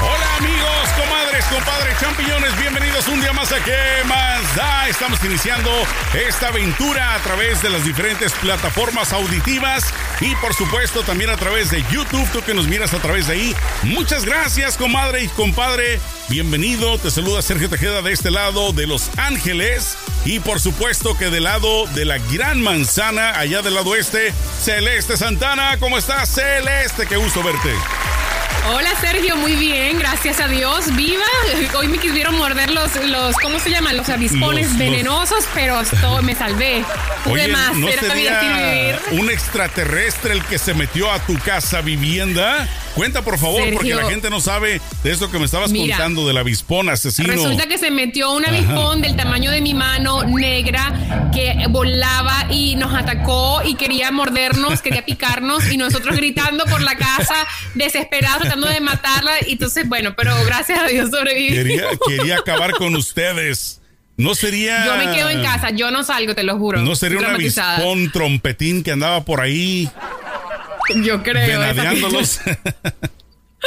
Hola amigos, comadres, compadres, champiñones, bienvenidos un día más a ¿Qué más da? Estamos iniciando esta aventura a través de las diferentes plataformas auditivas y por supuesto también a través de YouTube, tú que nos miras a través de ahí. Muchas gracias, comadre y compadre. Bienvenido, te saluda Sergio Tejeda de este lado de Los Ángeles y por supuesto que del lado de la Gran Manzana, allá del lado oeste, Celeste Santana. ¿Cómo estás, Celeste? Qué gusto verte. Hola Sergio, muy bien, gracias a Dios. Viva. Hoy me quisieron morder los, los ¿cómo se llaman? Los avispones Los- los- venenosos, pero esto me salvé. Pude Oye, más, ¿no sería un extraterrestre el que se metió a tu casa vivienda? Cuenta, por favor, Sergio. porque la gente no sabe de eso que me estabas Mira. contando del avispón asesino. Resulta que se metió un avispón del tamaño de mi mano negra que volaba y nos atacó y quería mordernos, quería picarnos y nosotros gritando por la casa, desesperados, tratando de matarla. Y entonces, bueno, pero gracias a Dios sobreviví. Quería, quería acabar con ustedes. No sería. Yo me quedo en casa, yo no salgo, te lo juro. No sería un Traumatizada. avispón trompetín que andaba por ahí Yo creo. venadeándolos.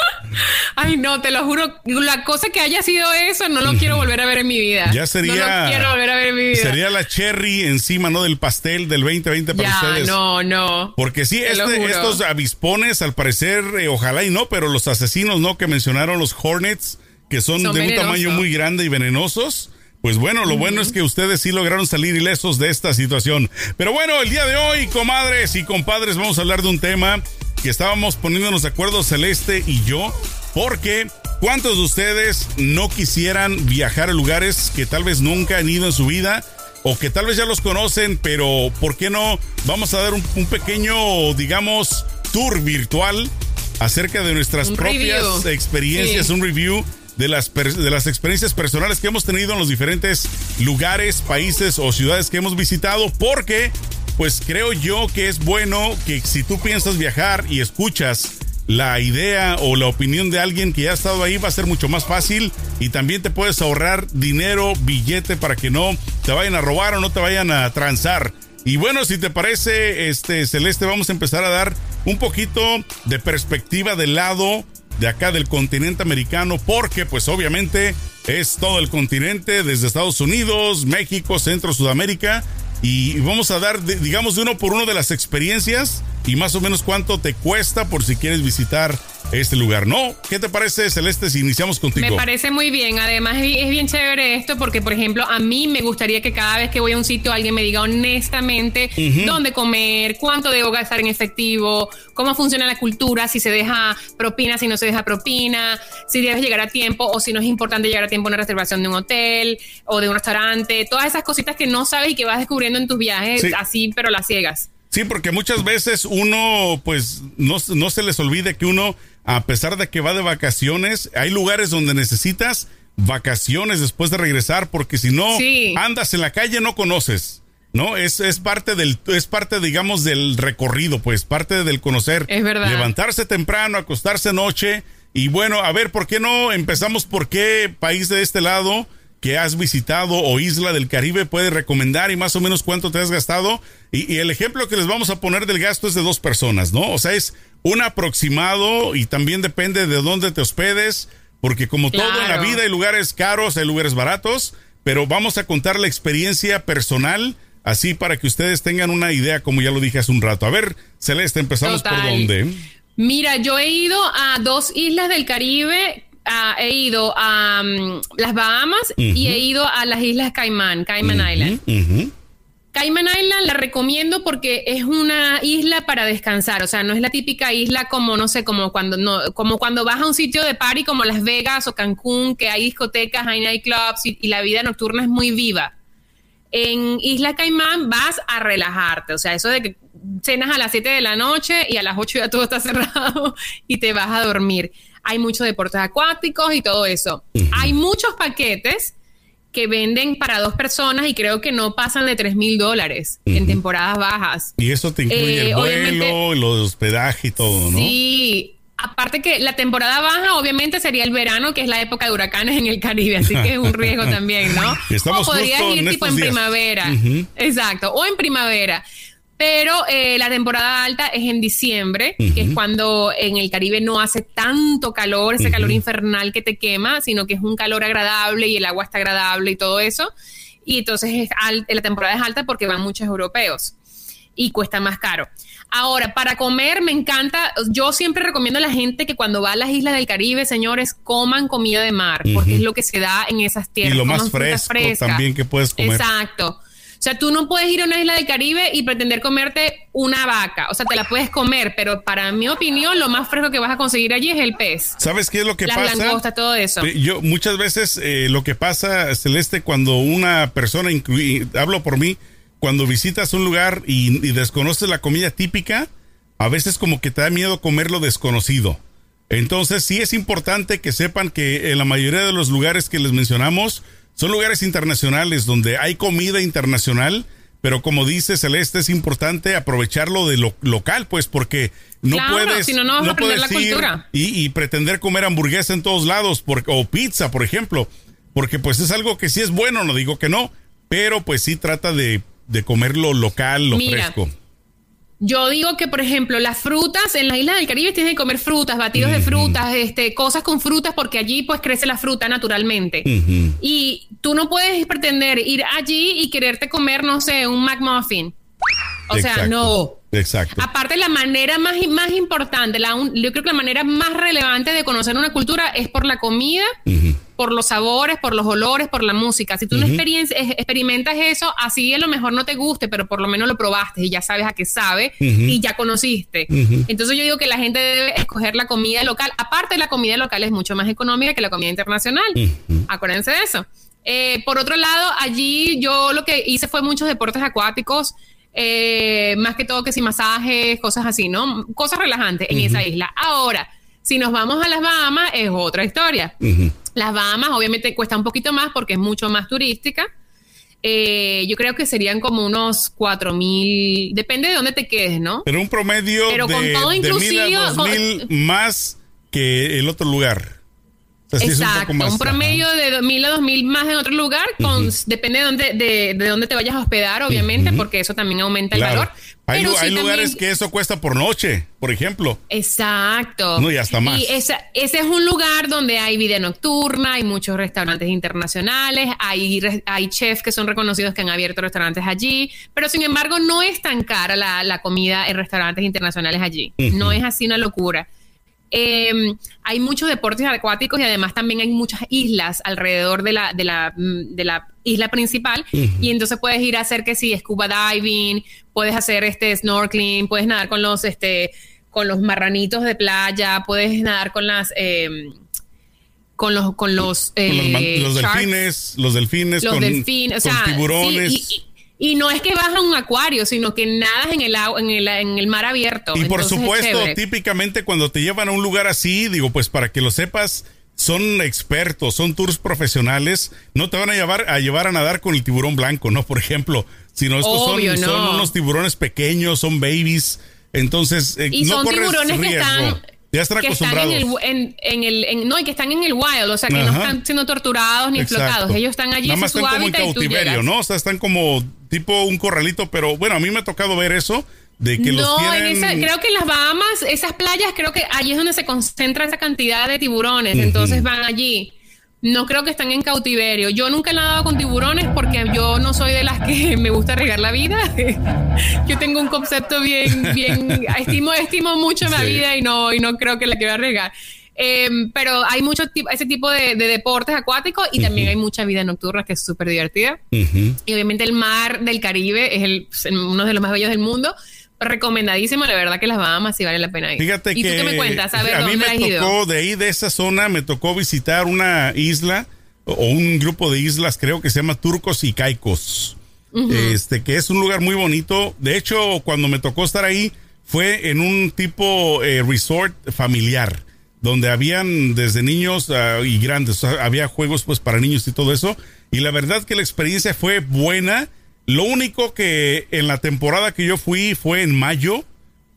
Ay, no, te lo juro. La cosa que haya sido eso, no lo quiero volver a ver en mi vida. Ya sería. No lo quiero volver a ver en mi vida. Sería la cherry encima, ¿no? Del pastel del 2020 para ya, ustedes. no, no. Porque sí, este- estos avispones, al parecer, eh, ojalá y no, pero los asesinos, ¿no? Que mencionaron los Hornets, que son, Son de un tamaño muy grande y venenosos. Pues bueno, lo bueno es que ustedes sí lograron salir ilesos de esta situación. Pero bueno, el día de hoy, comadres y compadres, vamos a hablar de un tema que estábamos poniéndonos de acuerdo Celeste y yo, porque ¿cuántos de ustedes no quisieran viajar a lugares que tal vez nunca han ido en su vida? o que tal vez ya los conocen, pero ¿por qué no? Vamos a dar un, un pequeño, digamos, tour virtual acerca de nuestras Un propias review. experiencias, Sí. un review de las, de las experiencias personales que hemos tenido en los diferentes lugares, países o ciudades que hemos visitado, porque pues creo yo que es bueno que si tú piensas viajar y escuchas la idea o la opinión de alguien que ya ha estado ahí va a ser mucho más fácil y también te puedes ahorrar dinero, billete para que no te vayan a robar o no te vayan a transar. Y bueno, si te parece, este Celeste, vamos a empezar a dar un poquito de perspectiva del lado de acá del continente americano, porque pues obviamente es todo el continente, desde Estados Unidos, México, Centro, Sudamérica, y vamos a dar, digamos, de uno por uno de las experiencias y más o menos cuánto te cuesta por si quieres visitar este lugar, ¿no? ¿Qué te parece, Celeste, si iniciamos contigo? Me parece muy bien. Además, es es bien chévere esto porque, por ejemplo, a mí me gustaría que cada vez que voy a un sitio alguien me diga honestamente dónde comer, cuánto debo gastar en efectivo, cómo funciona la cultura, si se deja propina, si no se deja propina, si debes llegar a tiempo o si no es importante llegar a tiempo a una reservación de un hotel o de un restaurante. Todas esas cositas que no sabes y que vas descubriendo en tus viajes Sí. así, pero las ciegas. Sí, porque muchas veces uno, pues, no, no se les olvide que uno, a pesar de que va de vacaciones, hay lugares donde necesitas vacaciones después de regresar, porque si no Sí. andas en la calle no conoces. ¿No? Es, es parte del, es parte, digamos, del recorrido, pues, parte del conocer. Es verdad. Levantarse temprano, acostarse noche. Y bueno, a ver, ¿por qué no empezamos por qué país de este lado que has visitado o isla del Caribe puedes recomendar y más o menos cuánto te has gastado? Y, y el ejemplo que les vamos a poner del gasto es de dos personas, ¿no? O sea, es un aproximado y también depende de dónde te hospedes, porque como todo en la vida hay lugares caros, hay lugares baratos, pero vamos a contar la experiencia personal, así para que ustedes tengan una idea, como ya lo dije hace un rato. A ver, Celeste, empezamos por dónde. Mira, yo he ido a dos islas del Caribe. He ido a mm, las Bahamas y he ido a las islas Caimán, Cayman Island. Cayman Island la recomiendo porque es una isla para descansar, o sea, no es la típica isla como no sé, como cuando no, como cuando vas a un sitio de party como Las Vegas o Cancún, que hay discotecas, hay nightclubs y, y la vida nocturna es muy viva. En Isla Caimán vas a relajarte, o sea, eso de que cenas a las 7 de la noche y a las 8 ya todo está cerrado y te vas a dormir. Hay muchos deportes acuáticos y todo eso. Hay muchos paquetes que venden para dos personas y creo que no pasan de 3 mil dólares en temporadas bajas. Y eso te incluye Eh, el vuelo, los hospedaje y todo, ¿no? Sí, aparte que la temporada baja obviamente sería el verano, que es la época de huracanes en el Caribe, así que es un riesgo también, ¿no? Estamos o podrías ir tipo en días. primavera, exacto, o en primavera. Pero eh, la temporada alta es en diciembre, que es cuando en el Caribe no hace tanto calor, ese calor infernal que te quema, sino que es un calor agradable y el agua está agradable y todo eso. Y entonces es al- la temporada es alta porque van muchos europeos y cuesta más caro. Ahora, para comer me encanta, yo siempre recomiendo a la gente que cuando va a las islas del Caribe, señores, coman comida de mar, porque es lo que se da en esas Y tierras. lo coman más fresco también que puedes comer. Exacto. O sea, tú no puedes ir a una isla del Caribe y pretender comerte una vaca. O sea, te la puedes comer, pero para mi opinión, lo más fresco que vas a conseguir allí es el pez. ¿Sabes qué es lo que Las pasa? langostas, todo eso. Yo muchas veces eh, lo que pasa, Celeste, cuando una persona, hablo por mí, cuando visitas un lugar y, y desconoces la comida típica, a veces como que te da miedo comer lo desconocido. Entonces sí es importante que sepan que en la mayoría de los lugares que les mencionamos son lugares internacionales donde hay comida internacional, pero como dice Celeste, es importante aprovecharlo de lo local, pues porque no Claro, puedes, si no, no vas a aprender la cultura. y, y pretender comer hamburguesa en todos lados porque, o pizza, por ejemplo, porque pues es algo que sí es bueno, no digo que no, pero pues sí trata de, de comer lo local, lo Mira, fresco. Yo digo que, por ejemplo, las frutas en las islas del Caribe tienes que comer frutas, batidos de frutas, este, cosas con frutas, porque allí pues crece la fruta naturalmente. Ujú. Y tú no puedes pretender ir allí y quererte comer, no sé, un McMuffin. O sea, no. Exacto. Aparte, la manera más, más importante, la un- yo creo que la manera más relevante de conocer una cultura es por la comida, por los sabores, por los olores, por la música. Si tú no experimentas eso, así a lo mejor no te guste, pero por lo menos lo probaste y ya sabes a qué sabe y ya conociste. Entonces yo digo que la gente debe escoger la comida local. Aparte, la comida local es mucho más económica que la comida internacional. Acuérdense de eso. Eh, por otro lado, allí yo lo que hice fue muchos deportes acuáticos, eh, más que todo que si masajes, cosas así, ¿no? Cosas relajantes en esa isla. Ahora, si nos vamos a las Bahamas, es otra historia. Las Bahamas obviamente cuesta un poquito más porque es mucho más turística. Eh, yo creo que serían como unos cuatro mil, depende de dónde te quedes, ¿no? Pero un promedio Pero de, con todo de mil a dos con- mil más que el otro lugar. O sea, sí es un poco Exacto, más, un, promedio ajá. de 2000 a 2000 más en otro lugar, con, depende de dónde, de, de dónde te vayas a hospedar, obviamente, porque eso también aumenta el valor. Hay, sí hay lugares también- que eso cuesta por noche, por ejemplo. Exacto. No, y hasta más. Y esa- ese es un lugar donde hay vida nocturna, hay muchos restaurantes internacionales, hay, hay chefs que son reconocidos que han abierto restaurantes allí, pero sin embargo no es tan cara la, la comida en restaurantes internacionales allí. No es así una locura. Eh, hay muchos deportes acuáticos y además también hay muchas islas alrededor de la, de la, mm, de la isla principal. Y entonces puedes ir a hacer que sí, scuba diving, puedes hacer este snorkeling, puedes nadar con los este con los marranitos de playa, puedes nadar con las eh, con los con los, Con los, eh, los delfines, los delfines, los con, delfines, o sí, tiburones. y, y- y no es que vas a un acuario, sino que nadas en el agua, en el, en el mar abierto. Y por Entonces, supuesto, típicamente cuando te llevan a un lugar así, digo, pues para que lo sepas, son expertos, son tours profesionales, no te van a llevar a llevar a nadar con el tiburón blanco, ¿no? Por ejemplo, sino estos son, no. son unos tiburones pequeños, son babies, entonces eh, Y no son corres tiburones que riesgo. están, ya están que están acostumbrados. en el, en, en el en- no, y que están en el wild, o sea, que no Ajá. están siendo torturados ni Exacto. explotados. Ellos están allí, Nada más su están como en cautiverio. ¿no? O sea, están como tipo un corralito, pero bueno, a mí me ha tocado ver eso, de que los no, tienen... en esa, creo que en las Bahamas, esas playas, creo que allí es donde se concentra esa cantidad de tiburones, entonces van allí. No creo que están en cautiverio. Yo nunca he nadado con tiburones porque yo no soy de las que me gusta regar la vida. yo tengo un concepto bien, bien, estimo, estimo mucho la Sí. vida y no, y no creo que la quiera regar. Em, pero hay mucho tipo, ese tipo de, de deportes acuáticos y también hay mucha vida nocturna que es súper divertida. Y obviamente el mar del Caribe es el, uno de los más bellos del mundo. Recomendadísimo, la verdad que las Bahamas sí vale la pena ir. Fíjate ¿Y que tú qué me cuentas? A ver, a mí ¿dónde me ido? tocó de ahí de esa zona me tocó visitar una isla o o un grupo de islas creo que se llama Turcos y Caicos. este, que es un lugar muy bonito. De hecho, cuando me tocó estar ahí, fue en un tipo eh, resort familiar, donde habían desde niños ah, y grandes, había juegos pues para niños y todo eso. Y la verdad que la experiencia fue buena. Lo único que en la temporada que yo fui fue en mayo.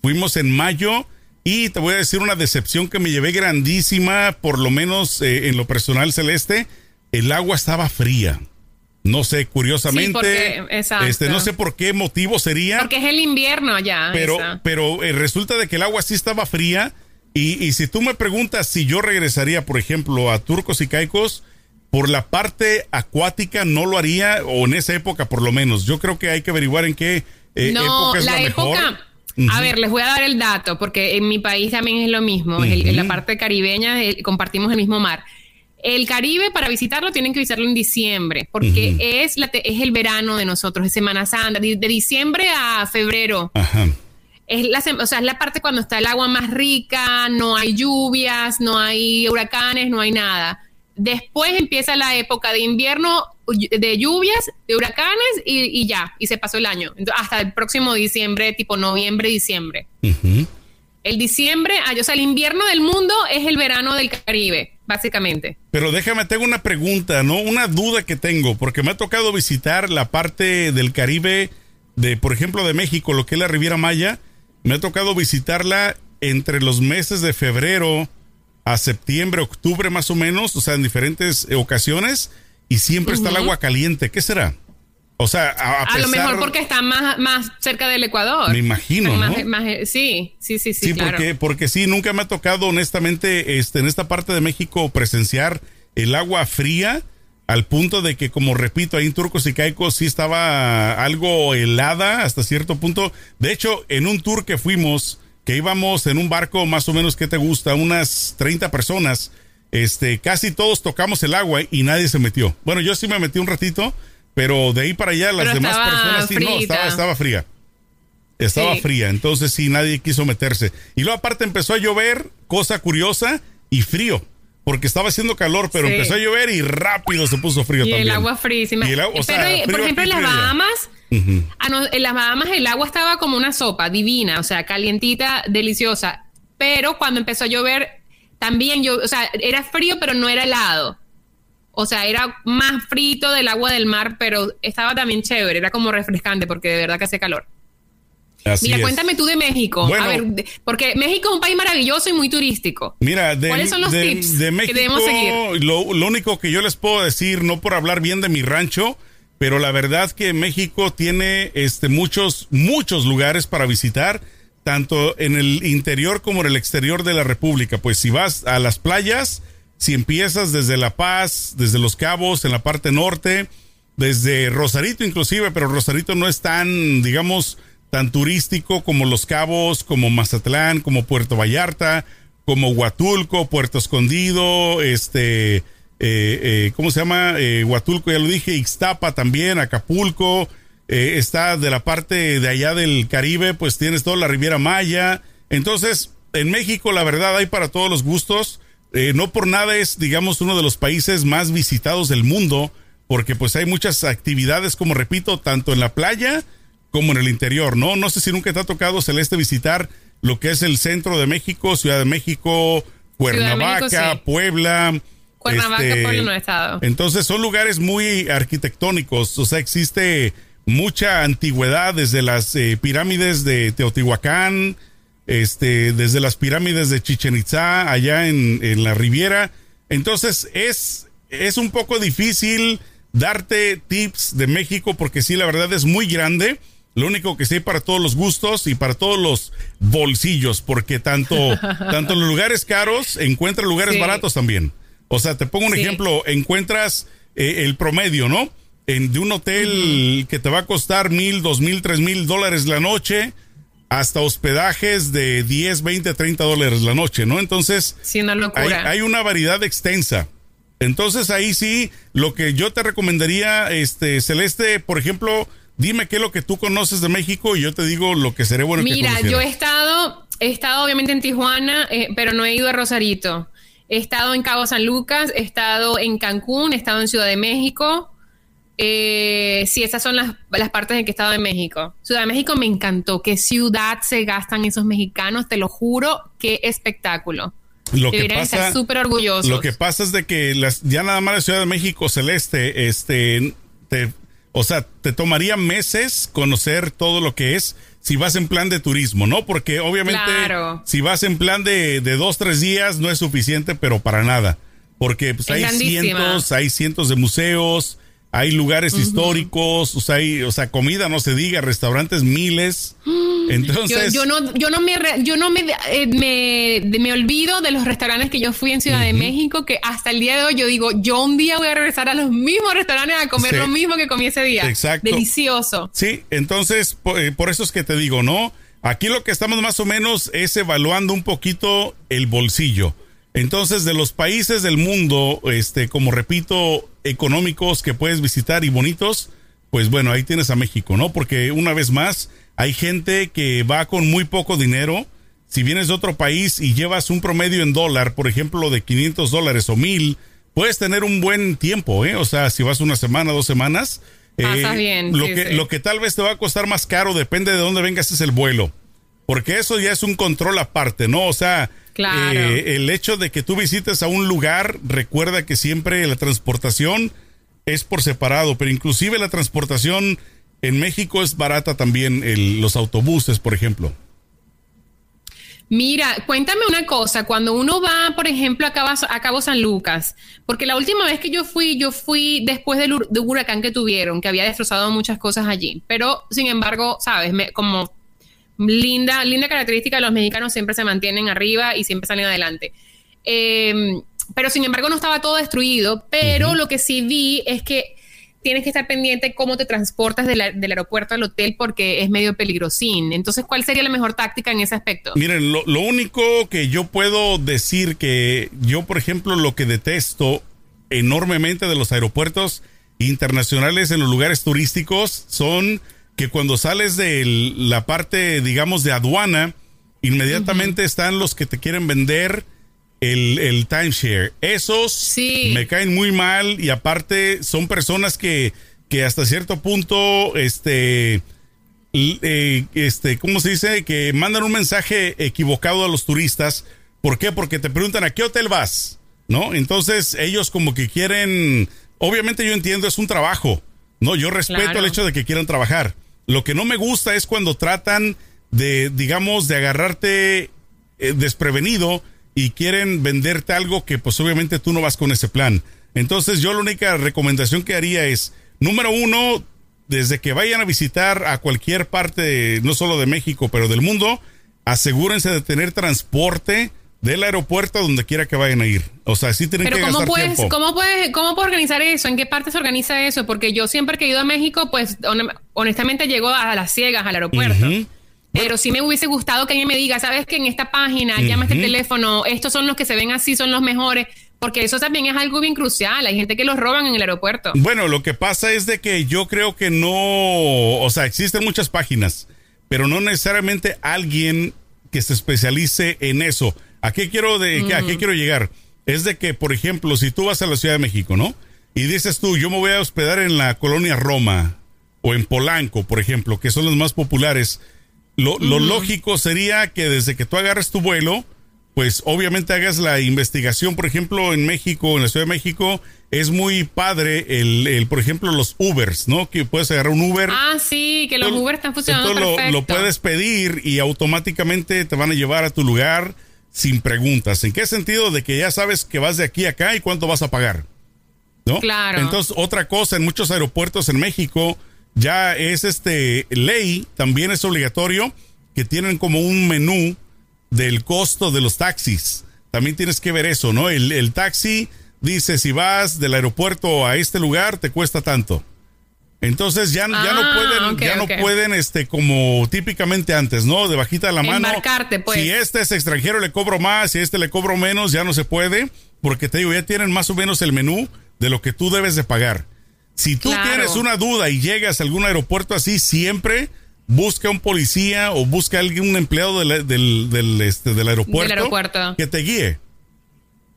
Fuimos en mayo y te voy a decir una decepción que me llevé grandísima, por lo menos eh, en lo personal celeste. El agua estaba fría. No sé, curiosamente, este, no sé por qué motivo sería. Porque es el invierno allá. Pero, pero eh, resulta de que el agua sí estaba fría. Y, y, si tú me preguntas si yo regresaría, por ejemplo, a Turcos y Caicos, por la parte acuática no lo haría, o en esa época por lo menos. Yo creo que hay que averiguar en qué eh, época es la, época, A ver, les voy a dar el dato, porque en mi país también es lo mismo. en la parte caribeña compartimos el mismo mar. El Caribe, para visitarlo, tienen que visitarlo en diciembre, porque es, la, es el verano de nosotros, es Semana Santa, de, diciembre a febrero. Es la, o sea, es la parte cuando está el agua más rica, no hay lluvias, no hay huracanes, no hay nada. Después empieza la época de invierno, de lluvias, de huracanes y, ya, y se pasó el año. hasta el próximo diciembre, tipo noviembre, diciembre. El diciembre, ah, o sea, el invierno del mundo es el verano del Caribe, básicamente. Pero déjame, tengo una pregunta, ¿no? Una duda que tengo, porque me ha tocado visitar la parte del Caribe de, por ejemplo, de México, lo que es la Riviera Maya. Me ha tocado visitarla entre los meses de febrero a septiembre, octubre más o menos, o sea, en diferentes ocasiones, y siempre está el agua caliente. ¿Qué será? O sea, a, lo mejor porque está más, más cerca del Ecuador. Me imagino, ¿no? sí, sí, sí, sí. Sí, porque, porque sí, nunca me ha tocado, honestamente, este, en esta parte de México presenciar el agua fría al punto de que, como repito, ahí en Turcos y Caicos sí estaba algo helada hasta cierto punto. De hecho, en un tour que fuimos, que íbamos en un barco más o menos, que te gusta? Unas 30 personas, este, casi todos tocamos el agua y nadie se metió. Bueno, yo sí me metí un ratito pero de ahí para allá las demás personas sí, no, estaba, estaba fría. Estaba fría, entonces sí, nadie quiso meterse. Y luego aparte empezó a llover, cosa curiosa, y frío. Porque estaba haciendo calor, pero empezó a llover y rápido se puso frío también. Y el agua frísima. pero, por ejemplo, en las Bahamas, en las Bahamas el agua estaba como una sopa divina, o sea, calientita, deliciosa. Pero cuando empezó a llover, también yo, o sea, era frío, pero no era helado. O sea, era más frito del agua del mar, pero estaba también chévere, era como refrescante porque de verdad que hace calor. mira, cuéntame tú de México. a ver, porque México es un país maravilloso y muy turístico. Mira, de, ¿cuáles son los tips de México, que debemos seguir? Lo, lo, único que yo les puedo decir, no por hablar bien de mi rancho, pero la verdad que México tiene este, muchos, muchos lugares para visitar, tanto en el interior como en el exterior de la República. Pues si vas a las playas, si empiezas desde La Paz, desde Los Cabos, en la parte norte, desde Rosarito inclusive, pero Rosarito no es tan, digamos, tan turístico como Los Cabos, como Mazatlán, como Puerto Vallarta, como Huatulco, Puerto Escondido, este, eh, eh, ¿cómo se llama? Eh, Huatulco, ya lo dije, Ixtapa también, Acapulco, está de la parte de allá del Caribe, pues tienes toda la Riviera Maya. Entonces, en México, la verdad, hay para todos los gustos. Eh, no por nada es, digamos, uno de los países más visitados del mundo, porque pues hay muchas actividades, como repito, tanto en la playa como en el interior, ¿no? No sé si nunca te ha tocado, Celeste, visitar lo que es el centro de México, Ciudad de México, Cuernavaca, Puebla. Cuernavaca, este, estado. Entonces son lugares muy arquitectónicos, o sea, existe mucha antigüedad desde las eh, pirámides de Teotihuacán, este, desde las pirámides de Chichen Itza, allá en, en la Riviera. Entonces es, es un poco difícil darte tips de México porque sí, la verdad es muy grande. Lo único que sí para todos los gustos y para todos los bolsillos, porque tanto, tanto en los lugares caros encuentras lugares baratos también. O sea, te pongo un ejemplo, encuentras eh, el promedio, ¿no? En, de un hotel que te va a costar mil, dos mil, tres mil dólares la noche, hasta hospedajes de 10, 20, 30 dólares la noche, ¿no? Entonces, Hay, una variedad extensa. Entonces ahí sí, lo que yo te recomendaría, este, Celeste, por ejemplo, dime qué es lo que tú conoces de México y yo te digo lo que seré bueno Mira, yo he estado, he estado obviamente en Tijuana, eh, pero no he ido a Rosarito. He estado en Cabo San Lucas, he estado en Cancún, he estado en Ciudad de México, Eh, sí, esas son las, las partes en que he estado en México. Ciudad de México me encantó. Qué ciudad se gastan esos mexicanos, te lo juro, qué espectáculo. Lo que pasa, estar súper orgullosos. Lo que pasa es de que las, ya nada más la Ciudad de México Celeste, este, te, o sea, te tomaría meses conocer todo lo que es si vas en plan de turismo, ¿no? Porque obviamente Claro. si vas en plan de, de dos, tres días no es suficiente, pero para nada. Porque pues, Es hay grandísima. cientos, hay cientos de museos, hay lugares históricos, o sea, hay, o sea, comida, no se diga, restaurantes miles. Yo, Entonces, yo no, yo no me, yo no me, eh, me, me olvido de los restaurantes que yo fui en Ciudad de México, que hasta el día de hoy yo digo, yo un día voy a regresar a los mismos restaurantes a comer Sí. lo mismo que comí ese día. Exacto. Delicioso. Sí, entonces eh, por, eso es que te digo, ¿no? Aquí lo que estamos más o menos es evaluando un poquito el bolsillo. Entonces, de los países del mundo, este, como repito, económicos que puedes visitar y bonitos, pues bueno, ahí tienes a México, ¿no? Porque una vez más, hay gente que va con muy poco dinero. Si vienes de otro país y llevas un promedio en dólar, por ejemplo, de 500 dólares o 1000, puedes tener un buen tiempo, ¿eh? O sea, si vas una semana, dos semanas. Eh, bien, Lo, sí, que, sí. lo que tal vez te va a costar más caro, depende de dónde vengas, es el vuelo. Porque eso ya es un control aparte, ¿no? O sea, Claro. eh, el hecho de que tú visites a un lugar, recuerda que siempre la transportación es por separado, pero inclusive la transportación en México es barata también, el- los autobuses, por ejemplo. Mira, cuéntame una cosa, cuando uno va, por ejemplo, a Cabo, a Cabo San Lucas, porque la última vez que yo fui, yo fui después del hur- de un huracán que tuvieron, que había destrozado muchas cosas allí, pero sin embargo, sabes, Me- como linda, linda característica de los mexicanos siempre se mantienen arriba y siempre salen adelante. Eh, pero sin embargo no estaba todo destruido, pero lo que sí vi es que tienes que estar pendiente cómo te transportas del aeropuerto al hotel porque es medio peligrosín. Entonces, ¿cuál sería la mejor táctica en ese aspecto? Miren, lo, lo único que yo puedo decir que yo, por ejemplo, lo que detesto enormemente de los aeropuertos internacionales en los lugares turísticos son que cuando sales de la parte, digamos, de aduana, inmediatamente están los que te quieren vender el, el timeshare. Esos Sí. me caen muy mal y aparte son personas que, que hasta cierto punto, este, eh, este, ¿cómo se dice? Que mandan un mensaje equivocado a los turistas. ¿Por qué? Porque te preguntan a qué hotel vas, ¿no? Entonces ellos como que quieren, obviamente yo entiendo, es un trabajo, ¿no? Yo respeto Claro. el hecho de que quieran trabajar. Lo que no me gusta es cuando tratan de, digamos, de agarrarte eh, desprevenido y quieren venderte algo que pues obviamente tú no vas con ese plan. Entonces yo la única recomendación que haría es, número uno, desde que vayan a visitar a cualquier parte, no solo de México, pero del mundo, asegúrense de tener transporte del aeropuerto a donde quiera que vayan a ir. O sea, sí tienen Pero que ¿cómo gastar puedes, tiempo. ¿cómo puedes, cómo puedes organizar eso? ¿En qué parte se organiza eso? Porque yo siempre que he ido a México, pues hon- honestamente llego a las ciegas al aeropuerto. Pero sí me hubiese gustado que alguien me diga, sabes que en esta página, llama este teléfono, estos son los que se ven así, son los mejores, porque eso también es algo bien crucial. Hay gente que los roban en el aeropuerto. Bueno, lo que pasa es de que yo creo que no, o sea, existen muchas páginas, pero no necesariamente alguien que se especialice en eso. ¿A qué quiero de, a qué quiero llegar? Es de que, por ejemplo, si tú vas a la Ciudad de México, ¿no? Y dices tú, yo me voy a hospedar en la colonia Roma o en Polanco, por ejemplo, que son los más populares. Lo, lo lógico sería que desde que tú agarres tu vuelo, pues obviamente hagas la investigación, por ejemplo, en México, en la Ciudad de México, es muy padre el, el, por ejemplo, los Ubers, ¿no? Que puedes agarrar un Uber. Ah, sí, que los Tú- Uber están funcionando entonces lo- perfecto. Lo, puedes pedir y automáticamente te van a llevar a tu lugar sin preguntas. ¿En qué sentido? De que ya sabes que vas de aquí a acá y cuánto vas a pagar. ¿No? Claro. Entonces, otra cosa, en muchos aeropuertos en México ya es este ley, también es obligatorio que tienen como un menú del costo de los taxis. También tienes que ver eso, ¿no? El, el taxi dice si vas del aeropuerto a este lugar te cuesta tanto. Entonces ya, ya no Ah, pueden, ya no pueden, este, como típicamente antes, ¿no? De bajita de la mano. Pues. Si este es extranjero le cobro más, si este le cobro menos, ya no se puede, porque te digo, ya tienen más o menos el menú de lo que tú debes de pagar. Si tú Claro. tienes una duda y llegas a algún aeropuerto así, siempre busca un policía o busca alguien, un empleado del, del, del, este, del aeropuerto, Del aeropuerto. que te guíe.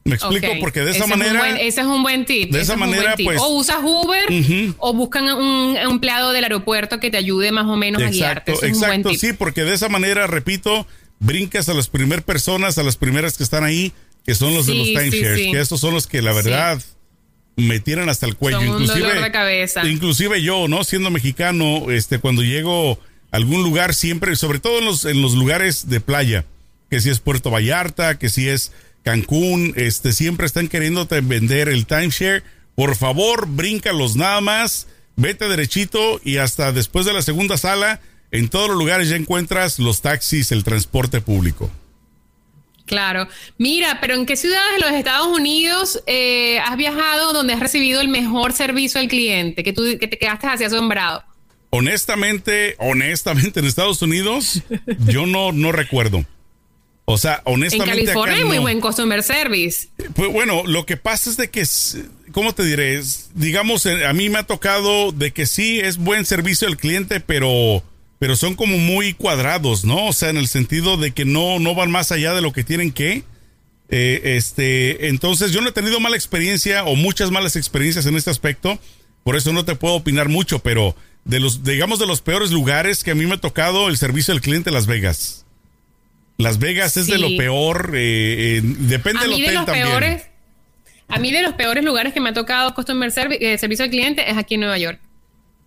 Me explico, porque de esa Ese es manera. buen- ese es un buen tip. de esa es manera, pues- O usas Uber o buscan un empleado del aeropuerto que te ayude más o menos a guiarte. Exacto, Ese es un buen exacto, tip. sí, porque de esa manera, repito, brincas a las primeras personas, a las primeras que están ahí, que son los de los timeshares, sí. que estos son los que la verdad me tiran hasta el cuello. Son un inclusive, dolor de cabeza. inclusive yo, ¿no? Siendo mexicano, este, cuando llego a algún lugar, siempre, sobre todo en los, en los lugares de playa, que si es Puerto Vallarta, que si es Cancún, este, siempre están queriéndote vender el timeshare. Por favor, bríncalos nada más, vete derechito y hasta después de la segunda sala, en todos los lugares ya encuentras los taxis, el transporte público. Claro. Mira, pero ¿en qué ciudades de los Estados Unidos eh, has viajado donde has recibido el mejor servicio al cliente? Que tú que te quedaste así asombrado. Honestamente, honestamente, en Estados Unidos, yo no, no recuerdo. O sea, En honestamente. California acá hay muy no. buen customer service. Pues bueno, lo que pasa es de que, ¿cómo te diré? Es- Digamos, eh, a mí me ha tocado de que sí es buen servicio al cliente, pero, pero son como muy cuadrados, ¿no? O sea, en el sentido de que no, no van más allá de lo que tienen que. Eh, este, entonces yo no he tenido mala experiencia o muchas malas experiencias en este aspecto, por eso no te puedo opinar mucho, pero de los, digamos, de los peores lugares que a mí me ha tocado el servicio al cliente Las Vegas. Las Vegas es de lo peor, eh, eh, depende A del mí hotel de los también. peores, a mí de los peores lugares que me ha tocado customer service, eh, servicio al cliente es aquí en Nueva York.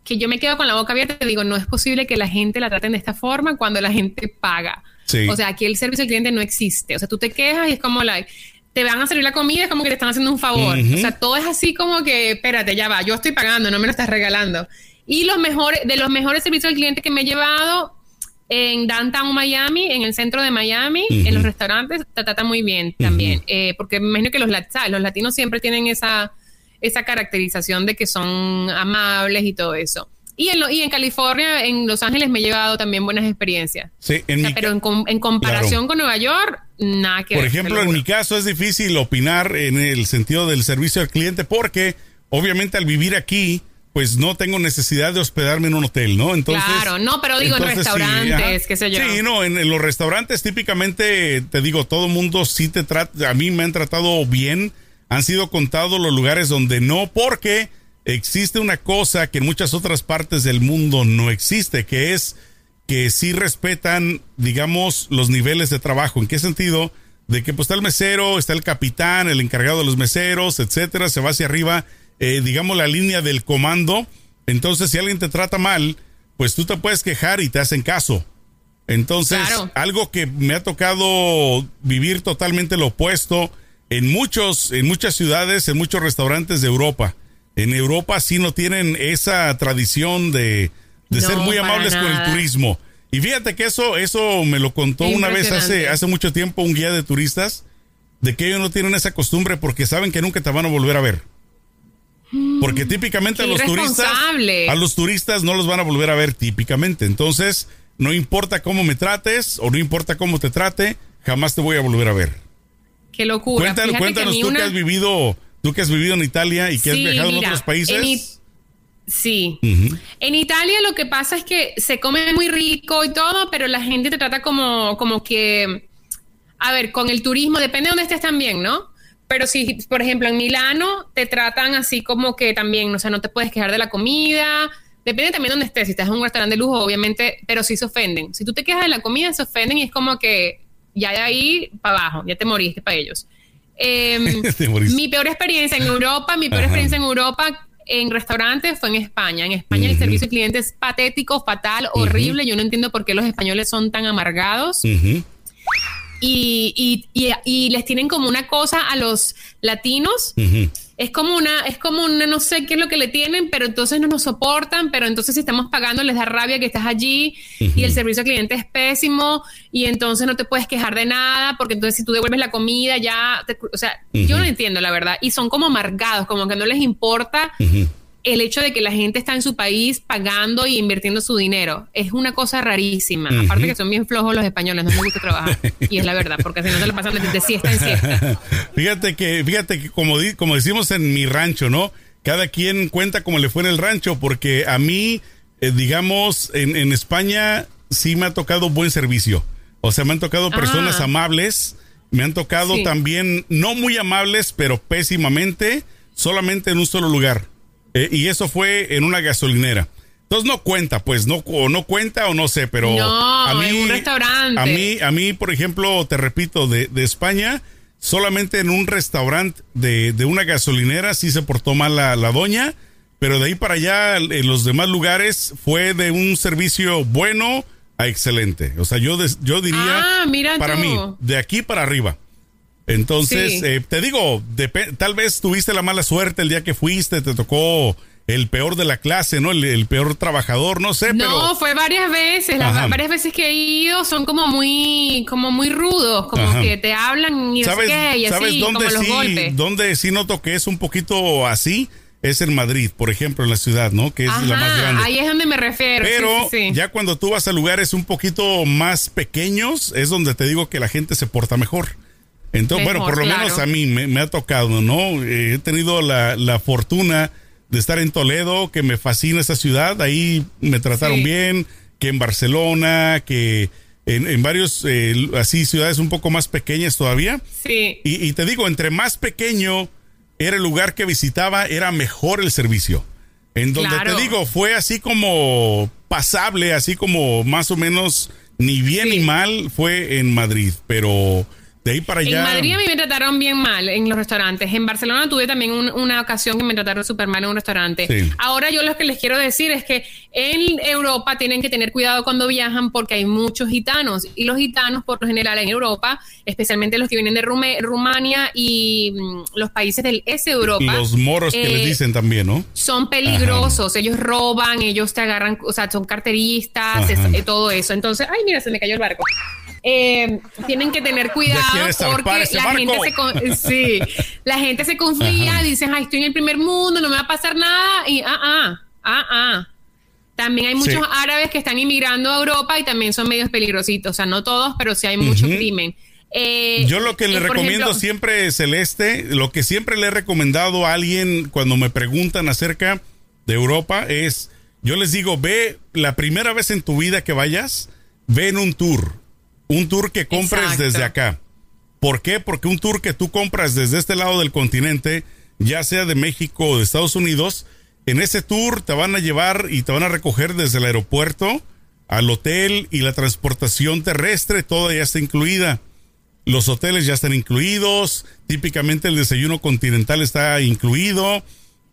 Que yo me quedo con la boca abierta y digo, no es posible que la gente la traten de esta forma cuando la gente paga. Sí. O sea, aquí el servicio al cliente no existe. O sea, tú te quejas y es como la te van a servir la comida, es como que te están haciendo un favor. Ujú. O sea, todo es así como que, espérate, ya va, yo estoy pagando, no me lo estás regalando. Y los mejores, de los mejores servicios al cliente que me he llevado en Downtown Miami, en el centro de Miami, en los restaurantes, te tratan muy bien también. Eh, porque me imagino que los, los latinos siempre tienen esa, esa caracterización de que son amables y todo eso. Y en, lo- y en California, en Los Ángeles, me he llevado también buenas experiencias. Sí, en O sea, mi, pero en, com- en comparación con Nueva York, nada que por ver, ejemplo, lo en mi caso es difícil opinar en el sentido del servicio al cliente porque obviamente al vivir aquí, pues no tengo necesidad de hospedarme en un hotel, ¿no? Entonces, Claro, no, pero digo en entonces sí, restaurantes, ajá. qué sé yo. Sí, no, en, en los restaurantes típicamente, te digo, todo mundo sí te trata, a mí me han tratado bien, han sido contados los lugares donde no, porque existe una cosa que en muchas otras partes del mundo no existe, que es que sí respetan, digamos, los niveles de trabajo. ¿En qué sentido? De que pues está el mesero, está el capitán, el encargado de los meseros, etcétera, se va hacia arriba, eh, digamos, la línea del comando. Entonces, si alguien te trata mal, pues tú te puedes quejar y te hacen caso. Entonces, Claro. algo que me ha tocado vivir totalmente lo opuesto en muchos, en muchas ciudades, en muchos restaurantes de Europa. En Europa sí no tienen esa tradición de, de No, ser muy amables con el turismo. Y fíjate que eso, eso me lo contó una vez hace, hace mucho tiempo un guía de turistas, de que ellos no tienen esa costumbre porque saben que nunca te van a volver a ver. Porque típicamente a los turistas, a los turistas no los van a volver a ver típicamente. Entonces, no importa cómo me trates o no importa cómo te trate, jamás te voy a volver a ver. Qué locura. Cuéntanos, que cuéntanos tú una- que has vivido, tú que has vivido en Italia y que has viajado en otros países. en Sí. En Italia lo que pasa es que se come muy rico y todo, pero la gente te trata como, como que, a ver, con el turismo, depende de dónde estés también, ¿no? Pero si, por ejemplo, en Milano te tratan así como que también, o sea, no te puedes quejar de la comida, depende también de dónde estés, si estás en un restaurante de lujo, obviamente, pero sí se ofenden. Si tú te quejas de la comida, se ofenden y es como que ya de ahí para abajo, ya te moriste para ellos. Moriste. mi peor experiencia en Europa, mi peor Ajá. experiencia en Europa en restaurantes fue en España. En España el servicio al cliente es patético, fatal, horrible. Yo no entiendo por qué los españoles son tan amargados. Y, y- y- y les tienen como una cosa a los latinos. Es como una, es como una, no sé qué es lo que le tienen, pero entonces no nos soportan, pero entonces si estamos pagando les da rabia que estás allí y el servicio al cliente es pésimo y entonces no te puedes quejar de nada porque entonces si tú devuelves la comida ya, te- o sea, yo no entiendo la verdad y son como amargados, como que no les importa. El hecho de que la gente está en su país pagando y invirtiendo su dinero. Es una cosa rarísima. Aparte que son bien flojos los españoles, no les gusta trabajar. y es la verdad, porque si no se lo pasan de, siesta en siesta. Fíjate que, fíjate que como, di- como decimos en mi rancho, ¿no? Cada quien cuenta como le fue en el rancho, porque a mí, eh, digamos, en, en España sí me ha tocado buen servicio. O sea, me han tocado personas Ah. amables Me han tocado Sí. también, no muy amables, pero pésimamente, solamente en un solo lugar. Eh, y eso fue en una gasolinera. Entonces no cuenta, pues, no, o no cuenta o no sé, pero No, a mí, en un restaurante. A mí, a mí, por ejemplo, te repito, de, de España, solamente en un restaurante de, de una gasolinera sí se portó mal la, la doña, pero de ahí para allá, en los demás lugares, fue de un servicio bueno a excelente. O sea, yo, yo diría, Ah, mira para tú. mí, de aquí para arriba. Entonces, Sí. eh, te digo, tal vez tuviste la mala suerte el día que fuiste, te tocó el peor de la clase, ¿no? El, el peor trabajador, no sé, No, pero... fue varias veces. Las Ajá. varias veces que he ido son como muy, como muy rudos, como Ajá. que te hablan y no ¿Sabes, qué, y ¿sabes así, como dónde los sí, golpes. dónde sí noto que es un poquito así? Es en Madrid, por ejemplo, en la ciudad, ¿no? Que es la más grande. ahí es donde me refiero. Pero sí, sí. ya cuando tú vas a lugares un poquito más pequeños, es donde te digo que la gente se porta mejor. Entonces, bueno, por lo claro. menos a mí me, me ha tocado, ¿no? Eh, he tenido la, la fortuna de estar en Toledo, que me fascina esa ciudad. Ahí me trataron Sí. bien, que en Barcelona, que en, en varios, eh, así, ciudades un poco más pequeñas todavía. Sí. Y, y te digo, entre más pequeño era el lugar que visitaba, era mejor el servicio. En donde Claro. te digo, fue así como pasable, así como más o menos ni bien Sí. ni mal, fue en Madrid. Pero de ahí para allá. En Madrid a mí me trataron bien mal en los restaurantes. En Barcelona tuve también un- una ocasión que me trataron súper mal en un restaurante. Sí. Ahora yo lo que les quiero decir es que en Europa tienen que tener cuidado cuando viajan porque hay muchos gitanos y los gitanos por lo general en Europa, especialmente los que vienen de Rume- Rumania y mm, los países del este de Europa. Los moros que eh, les dicen también, ¿no? son peligrosos, ellos roban, ellos te agarran, o sea, son carteristas, es- eh, todo eso. Entonces, ay, mira, se me cayó el barco. Eh, tienen que tener cuidado porque la barco. gente se con- sí, la gente se confía, Ajá. dicen, ay, estoy en el primer mundo, no me va a pasar nada y ah, ah, ah, ah. También hay muchos Sí. árabes que están inmigrando a Europa y también son medios peligrositos, o sea, no todos, pero sí hay mucho crimen. Eh, Yo lo que le recomiendo ejemplo, siempre, Celeste, lo que siempre le he recomendado a alguien cuando me preguntan acerca de Europa es, yo les digo, ve la primera vez en tu vida que vayas, ve en un tour, un tour que compres Exacto. desde acá. ¿Por qué? Porque un tour que tú compras desde este lado del continente, ya sea de México o de Estados Unidos, en ese tour te van a llevar y te van a recoger desde el aeropuerto al hotel y la transportación terrestre, toda ya está incluida. Los hoteles ya están incluidos, típicamente el desayuno continental está incluido,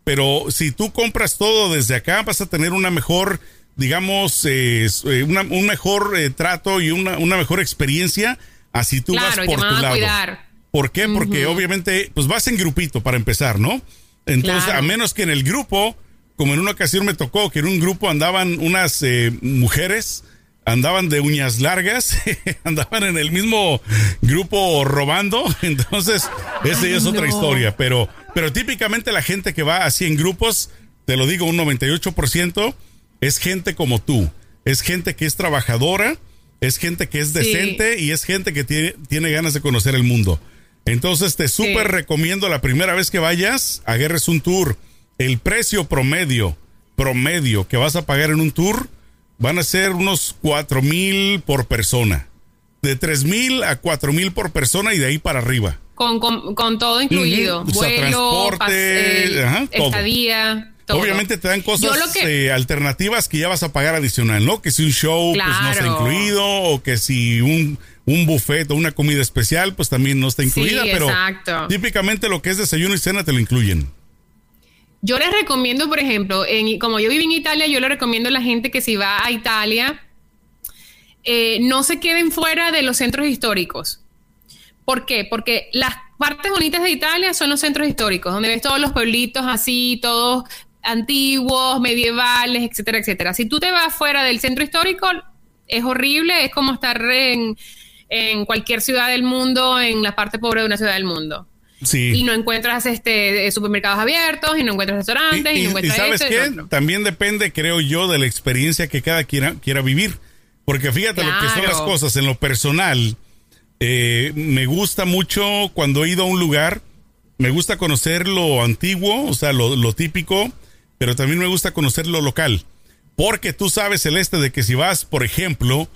pero si tú compras todo desde acá vas a tener una mejor, digamos, eh, eh, una- un mejor eh, trato y una, una mejor experiencia así tú Claro, vas por tu lado. cuidar. ¿Por qué? Porque obviamente, pues vas en grupito para empezar, ¿no? Entonces, Claro. a menos que en el grupo, como en una ocasión me tocó, que en un grupo andaban unas eh, mujeres, andaban de uñas largas, andaban en el mismo grupo robando, entonces, esa ya es otra historia, pero, pero típicamente la gente que va así en grupos, te lo digo, un 98%, es gente como tú, es gente que es trabajadora, es gente que es Sí. decente y es gente que tiene, tiene ganas de conocer el mundo. Entonces te súper Sí. recomiendo la primera vez que vayas, agarres un tour. El precio promedio, promedio que vas a pagar en un tour van a ser unos cuatro mil por persona. De tres mil a cuatro mil por persona y de ahí para arriba. Con, con, con todo incluido. Ujú. O sea, Vuelo, transporte, ajá, todo. estadía. todo. Obviamente te dan cosas que- eh, alternativas que ya vas a pagar adicional, ¿no? Que si un show pues no está incluido o que si un, un buffet o una comida especial pues también no está Sí, incluida, pero exacto. típicamente lo que es desayuno y cena te lo incluyen. Yo les recomiendo, por ejemplo, en, como yo viví en Italia, yo le recomiendo a la gente que si va a Italia, eh, no se queden fuera de los centros históricos. ¿Por qué? Porque las partes bonitas de Italia son los centros históricos, donde ves todos los pueblitos así, todos antiguos, medievales, etcétera, etcétera. Si tú te vas fuera del centro histórico, es horrible, es como estar en, en cualquier ciudad del mundo, en la parte pobre de una ciudad del mundo. Sí. Y no encuentras este supermercados abiertos, y no encuentras restaurantes, y, Y- y- no y encuentras sabes esto y lo qué? También depende, creo yo, de la experiencia que cada quiera, quiera vivir. Porque fíjate lo que son las cosas. En lo personal, eh, me gusta mucho cuando he ido a un lugar, me gusta conocer lo antiguo, o sea, lo, lo típico, pero también me gusta conocer lo local. Porque tú sabes, Celeste, de que si vas, por ejemplo,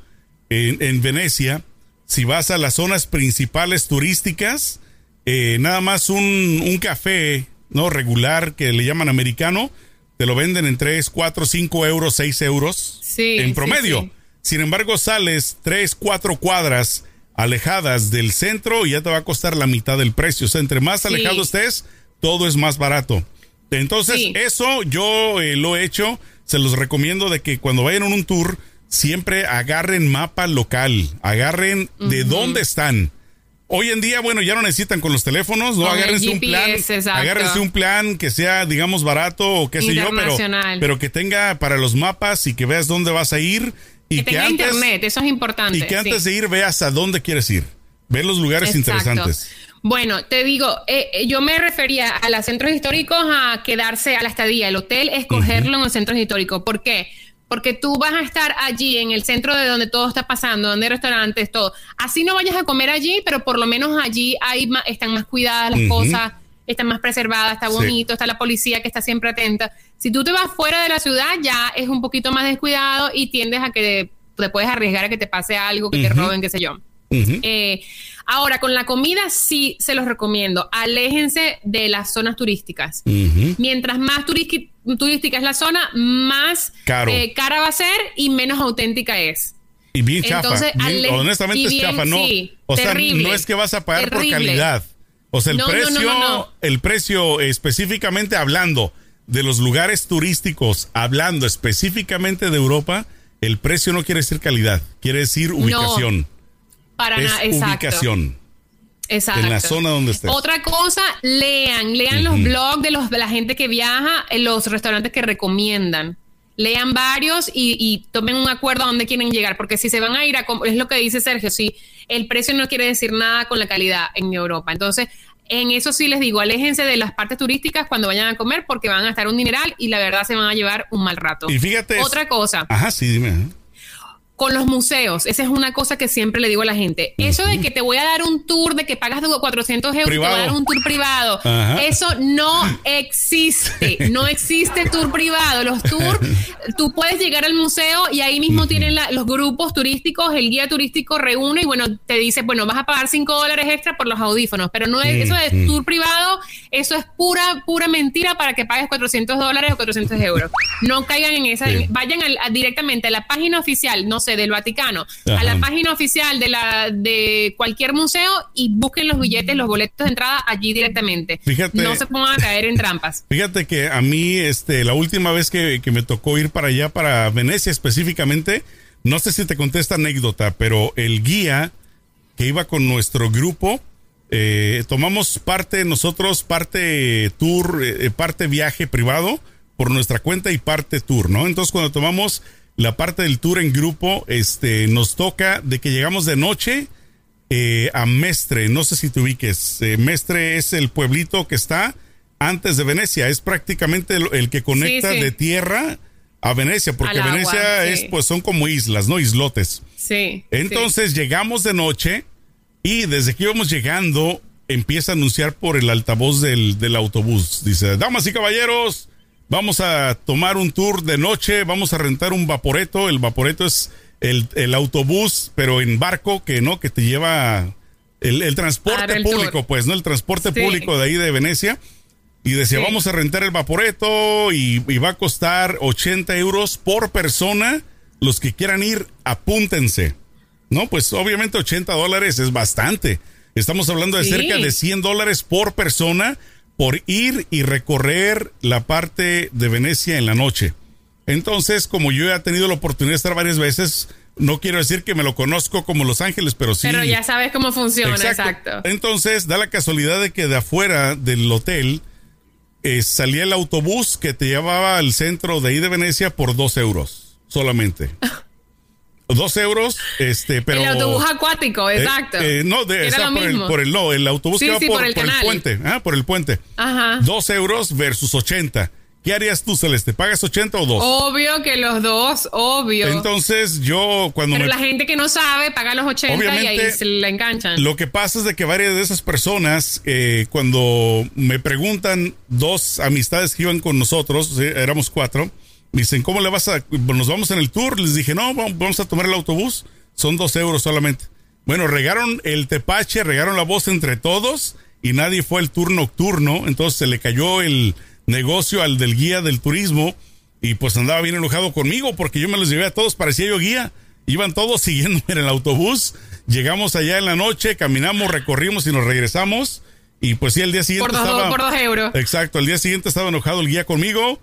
en, en Venecia, si vas a las zonas principales turísticas, eh, nada más un, un café, ¿no? Regular que le llaman americano, te lo venden en 3, 4, 5 euros, 6 euros Sí, en promedio. sí. Sin embargo, sales 3, 4 cuadras alejadas del centro y ya te va a costar la mitad del precio. O sea, entre más alejado estés, todo es más barato. Entonces, Sí. eso yo eh, lo he hecho. Se los recomiendo de que cuando vayan en un tour, siempre agarren mapa local, agarren de dónde están. Hoy en día, bueno, ya no necesitan con los teléfonos, no Con agárrense un plan, exacto. agárrense un plan que sea, digamos, barato o qué sé yo, pero, que tenga para los mapas y que veas dónde vas a ir y Que tenga antes, internet, eso es importante. y que antes sí. de ir veas a dónde quieres ir. Ver los lugares Exacto. interesantes. Bueno, te digo, eh, eh, yo me refería a los centros históricos a quedarse a la estadía, el hotel, escogerlo en los centros históricos. ¿Por qué? Porque tú vas a estar allí en el centro de donde todo está pasando, donde hay restaurantes, todo. Así no vayas a comer allí, pero por lo menos allí hay ma- están más cuidadas las cosas, están más preservadas, está Sí. bonito, está la policía que está siempre atenta. Si tú te vas fuera de la ciudad, ya es un poquito más descuidado y tiendes a que te puedes arriesgar a que te pase algo, que te roben, qué sé yo. Eh, ahora, con la comida sí se los recomiendo. Aléjense de las zonas turísticas. Mientras más turística es la zona, más eh, cara va a ser y menos auténtica es. Y bien chafa. Entonces, bien- ale- honestamente es chafa, no. sí, o sea, no es que vas a pagar por calidad. O sea, el no, precio, no, no. el precio específicamente hablando de los lugares turísticos, hablando específicamente de Europa, el precio no quiere decir calidad, quiere decir ubicación. Para es exacto. ubicación Exacto. en la zona donde estés. Otra cosa, lean, lean los blogs de, los, de la gente que viaja, en los restaurantes que recomiendan. Lean varios y, y tomen un acuerdo a dónde quieren llegar, porque si se van a ir a, es lo que dice Sergio, sí, el precio no quiere decir nada con la calidad en Europa. Entonces, en eso sí les digo, aléjense de las partes turísticas cuando vayan a comer, porque van a estar un dineral y la verdad se van a llevar un mal rato. Y fíjate. Otra cosa, Ajá, sí, dime. Con los museos, esa es una cosa que siempre le digo a la gente. Eso de que te voy a dar un tour, de que pagas 400 euros y te voy a Privado. dar un tour privado, Ajá. eso no existe. No existe tour privado. Los tours, tú puedes llegar al museo y ahí mismo tienen la- los grupos turísticos, el guía turístico reúne y bueno, te dice, bueno, vas a pagar 5 dólares extra por los audífonos, pero no es eso de tour privado, eso es pura, pura mentira para que pagues 400 dólares o 400 euros. No caigan en esa, Sí. vayan a- directamente a la página oficial, no sé, del Vaticano, a la página oficial de la de cualquier museo y busquen los billetes, los boletos de entrada allí directamente. Fíjate. No se pongan a caer en trampas. Fíjate que a mí, este, la última vez que, que me tocó ir para allá, para Venecia específicamente, no sé si te conté esta anécdota, pero el guía que iba con nuestro grupo, eh, tomamos parte nosotros, parte tour, eh, parte viaje privado por nuestra cuenta y parte tour, ¿no? Entonces cuando tomamos la parte del tour en grupo, este, nos toca de que llegamos de noche eh, a Mestre, no sé si te ubiques, eh, Mestre es el pueblito que está antes de Venecia, es prácticamente el, el que conecta Sí, sí. de tierra a Venecia, porque Al agua, Venecia sí. es, pues son como islas, ¿no? Islotes. Sí. Entonces llegamos de noche y desde que íbamos llegando empieza a anunciar por el altavoz del, del autobús. Dice, damas y caballeros, vamos a tomar un tour de noche, vamos a rentar un vaporeto. El vaporeto es el, el autobús, pero en barco que no, que te lleva el, el transporte el público, tour. pues, ¿no? El transporte Sí. público de ahí de Venecia. Y decía, Sí. vamos a rentar el vaporeto y, y va a costar 80 euros por persona. Los que quieran ir, apúntense. No, pues obviamente 80 dólares es bastante. Estamos hablando de Sí. cerca de 100 dólares por persona por ir y recorrer la parte de Venecia en la noche. Entonces, como yo he tenido la oportunidad de estar varias veces, no quiero decir que me lo conozco como Los Ángeles, pero sí. Pero ya sabes cómo funciona, exacto. Entonces, da la casualidad de que de afuera del hotel eh, salía el autobús que te llevaba al centro de ahí de Venecia por dos euros solamente. dos euros, este, pero. el autobús acuático, eh, exacto. eh, no, de, lo por, el, por el no, el autobús Sí, que va sí, por, por el por el canal. puente, ah, por el puente. Ajá. Dos euros versus 80. ¿Qué harías tú, Celeste? ¿Pagas 80 o dos? Obvio que los dos, obvio. Entonces, yo cuando Pero me la gente que no sabe paga los 80 y ahí se la enganchan. Lo que pasa es de que varias de esas personas, eh, cuando me preguntan dos amistades que iban con nosotros, éramos cuatro, dicen, ¿cómo le vas a...? Nos vamos en el tour. Les dije, no, vamos a tomar el autobús. Son dos euros solamente. Bueno, regaron el tepache, regaron la voz entre todos y nadie fue el tour nocturno, entonces se le cayó el negocio al del guía del turismo y pues andaba bien enojado conmigo porque yo me los llevé a todos, parecía yo guía. Iban todos siguiéndome en el autobús. Llegamos allá en la noche, caminamos, recorrimos y nos regresamos. Y pues sí, el día siguiente. Por dos, estaba, por dos euros. Exacto, el día siguiente estaba enojado el guía conmigo.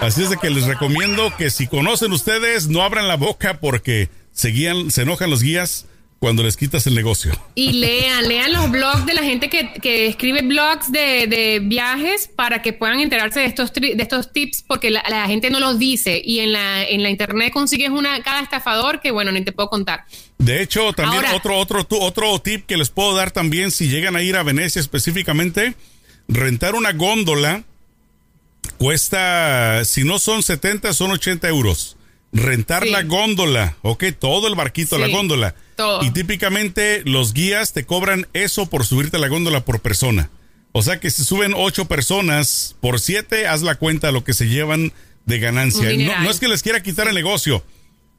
Así es de que les recomiendo que si conocen ustedes, no abran la boca porque se, guían, se enojan los guías cuando les quitas el negocio. Y lean, lean los blogs de la gente que, que escribe blogs de, de, viajes para que puedan enterarse de estos, de estos tips, porque la, la, gente no los dice. Y en la, en la internet consigues una cada estafador que, bueno, ni te puedo contar. De hecho, también Ahora, otro, otro, otro tip que les puedo dar también, si llegan a ir a Venecia específicamente, rentar una góndola cuesta, si no son 70, son 80 euros. Rentar sí. la góndola, ok, todo el barquito, sí, la góndola. Todo. Y típicamente los guías te cobran eso por subirte a la góndola por persona. O sea que si suben ocho personas por siete, haz la cuenta de lo que se llevan de ganancia. No, no, es que les quiera quitar el negocio,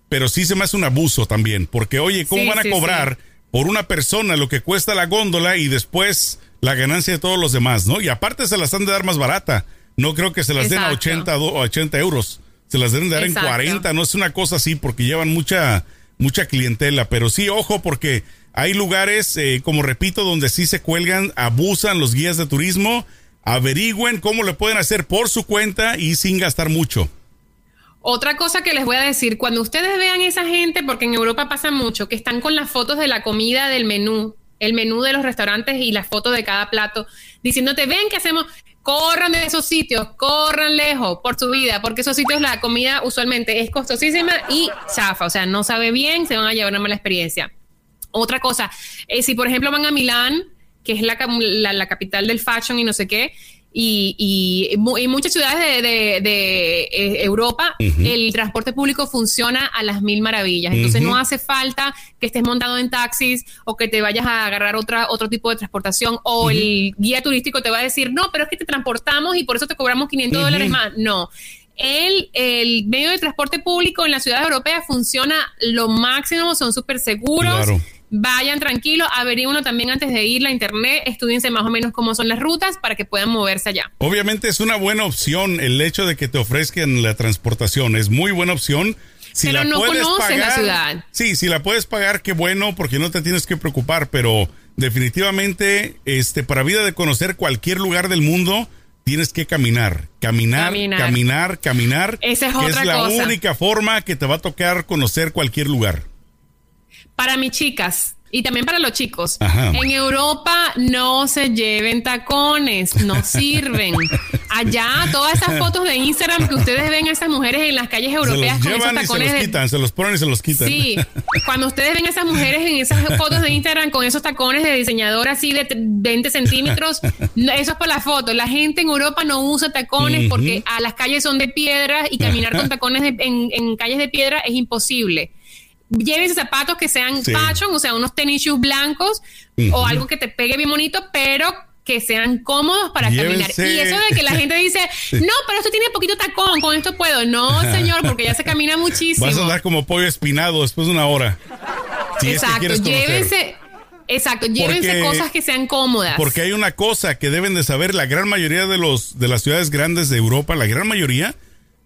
pero sí se me hace un abuso también. Porque, oye, ¿cómo sí, van a sí, cobrar por una persona lo que cuesta la góndola y después la ganancia de todos los demás, ¿no? Y aparte se las han de dar más barata. No creo que se las Exacto. den a 80, 80 euros. Se las deben dar Exacto. en 40, no es una cosa así porque llevan mucha mucha clientela, pero sí, ojo, porque hay lugares, eh, como repito, donde sí se cuelgan, abusan los guías de turismo, averigüen cómo le pueden hacer por su cuenta y sin gastar mucho. Otra cosa que les voy a decir, cuando ustedes vean esa gente, porque en Europa pasa mucho, que están con las fotos de la comida del menú, el menú de los restaurantes y las fotos de cada plato, diciéndote, ven que hacemos, corran de esos sitios, corran lejos por su vida, porque esos sitios la comida usualmente es costosísima y chafa, o sea, no sabe bien, se van a llevar una mala experiencia. Otra cosa, eh, si por ejemplo van a Milán, que es la, la, capital del fashion y no sé qué, y, y, y muchas ciudades de, de, de eh, Europa, uh -huh. el transporte público funciona a las mil maravillas. Entonces uh -huh. no hace falta que estés montado en taxis o que te vayas a agarrar otra, otro tipo de transportación o uh -huh. el guía turístico te va a decir, no, pero es que te transportamos y por eso te cobramos 500 dólares más. No. El, el, medio de transporte público en las ciudades europeas funciona lo máximo, son súper seguros. Claro vayan tranquilos, averigüenlo también antes de ir a internet, estudiense más o menos cómo son las rutas para que puedan moverse allá. Obviamente es una buena opción el hecho de que te ofrezcan la transportación, es muy buena opción. Si pero la no puedes conoces pagar, la ciudad. Sí, si la puedes pagar, qué bueno, porque no te tienes que preocupar, pero definitivamente, este, para vida de conocer cualquier lugar del mundo, tienes que caminar, caminar, caminar, caminar, caminar Esa es que otra es la cosa. única forma que te va a tocar conocer cualquier lugar. Para mis chicas, y también para los chicos. Ajá. En Europa no se lleven tacones, no sirven. Allá todas esas fotos de Instagram que ustedes ven a esas mujeres en las calles europeas se con los esos llevan y se tacones los de... quitan, se los ponen y se los quitan. Sí, cuando ustedes ven a esas mujeres en esas fotos de Instagram con esos tacones de diseñador así de 20 centímetros, eso es para la foto. La gente en Europa no usa tacones uh -huh. porque a las calles son de piedra y caminar con tacones de, en, en calles de piedra es imposible llévense zapatos que sean sí. fashion, o sea, unos tenis shoes blancos uh -huh. o algo que te pegue bien bonito, pero que sean cómodos para Llévense. caminar. Y eso de que la gente dice, no, pero esto tiene poquito tacón, con esto puedo. No, señor, porque ya se camina muchísimo. Vas a andar como pollo espinado después de una hora. Si Exacto, es que llévense. Exacto, llévense porque, cosas que sean cómodas. Porque hay una cosa que deben de saber la gran mayoría de los de las ciudades grandes de Europa, la gran mayoría,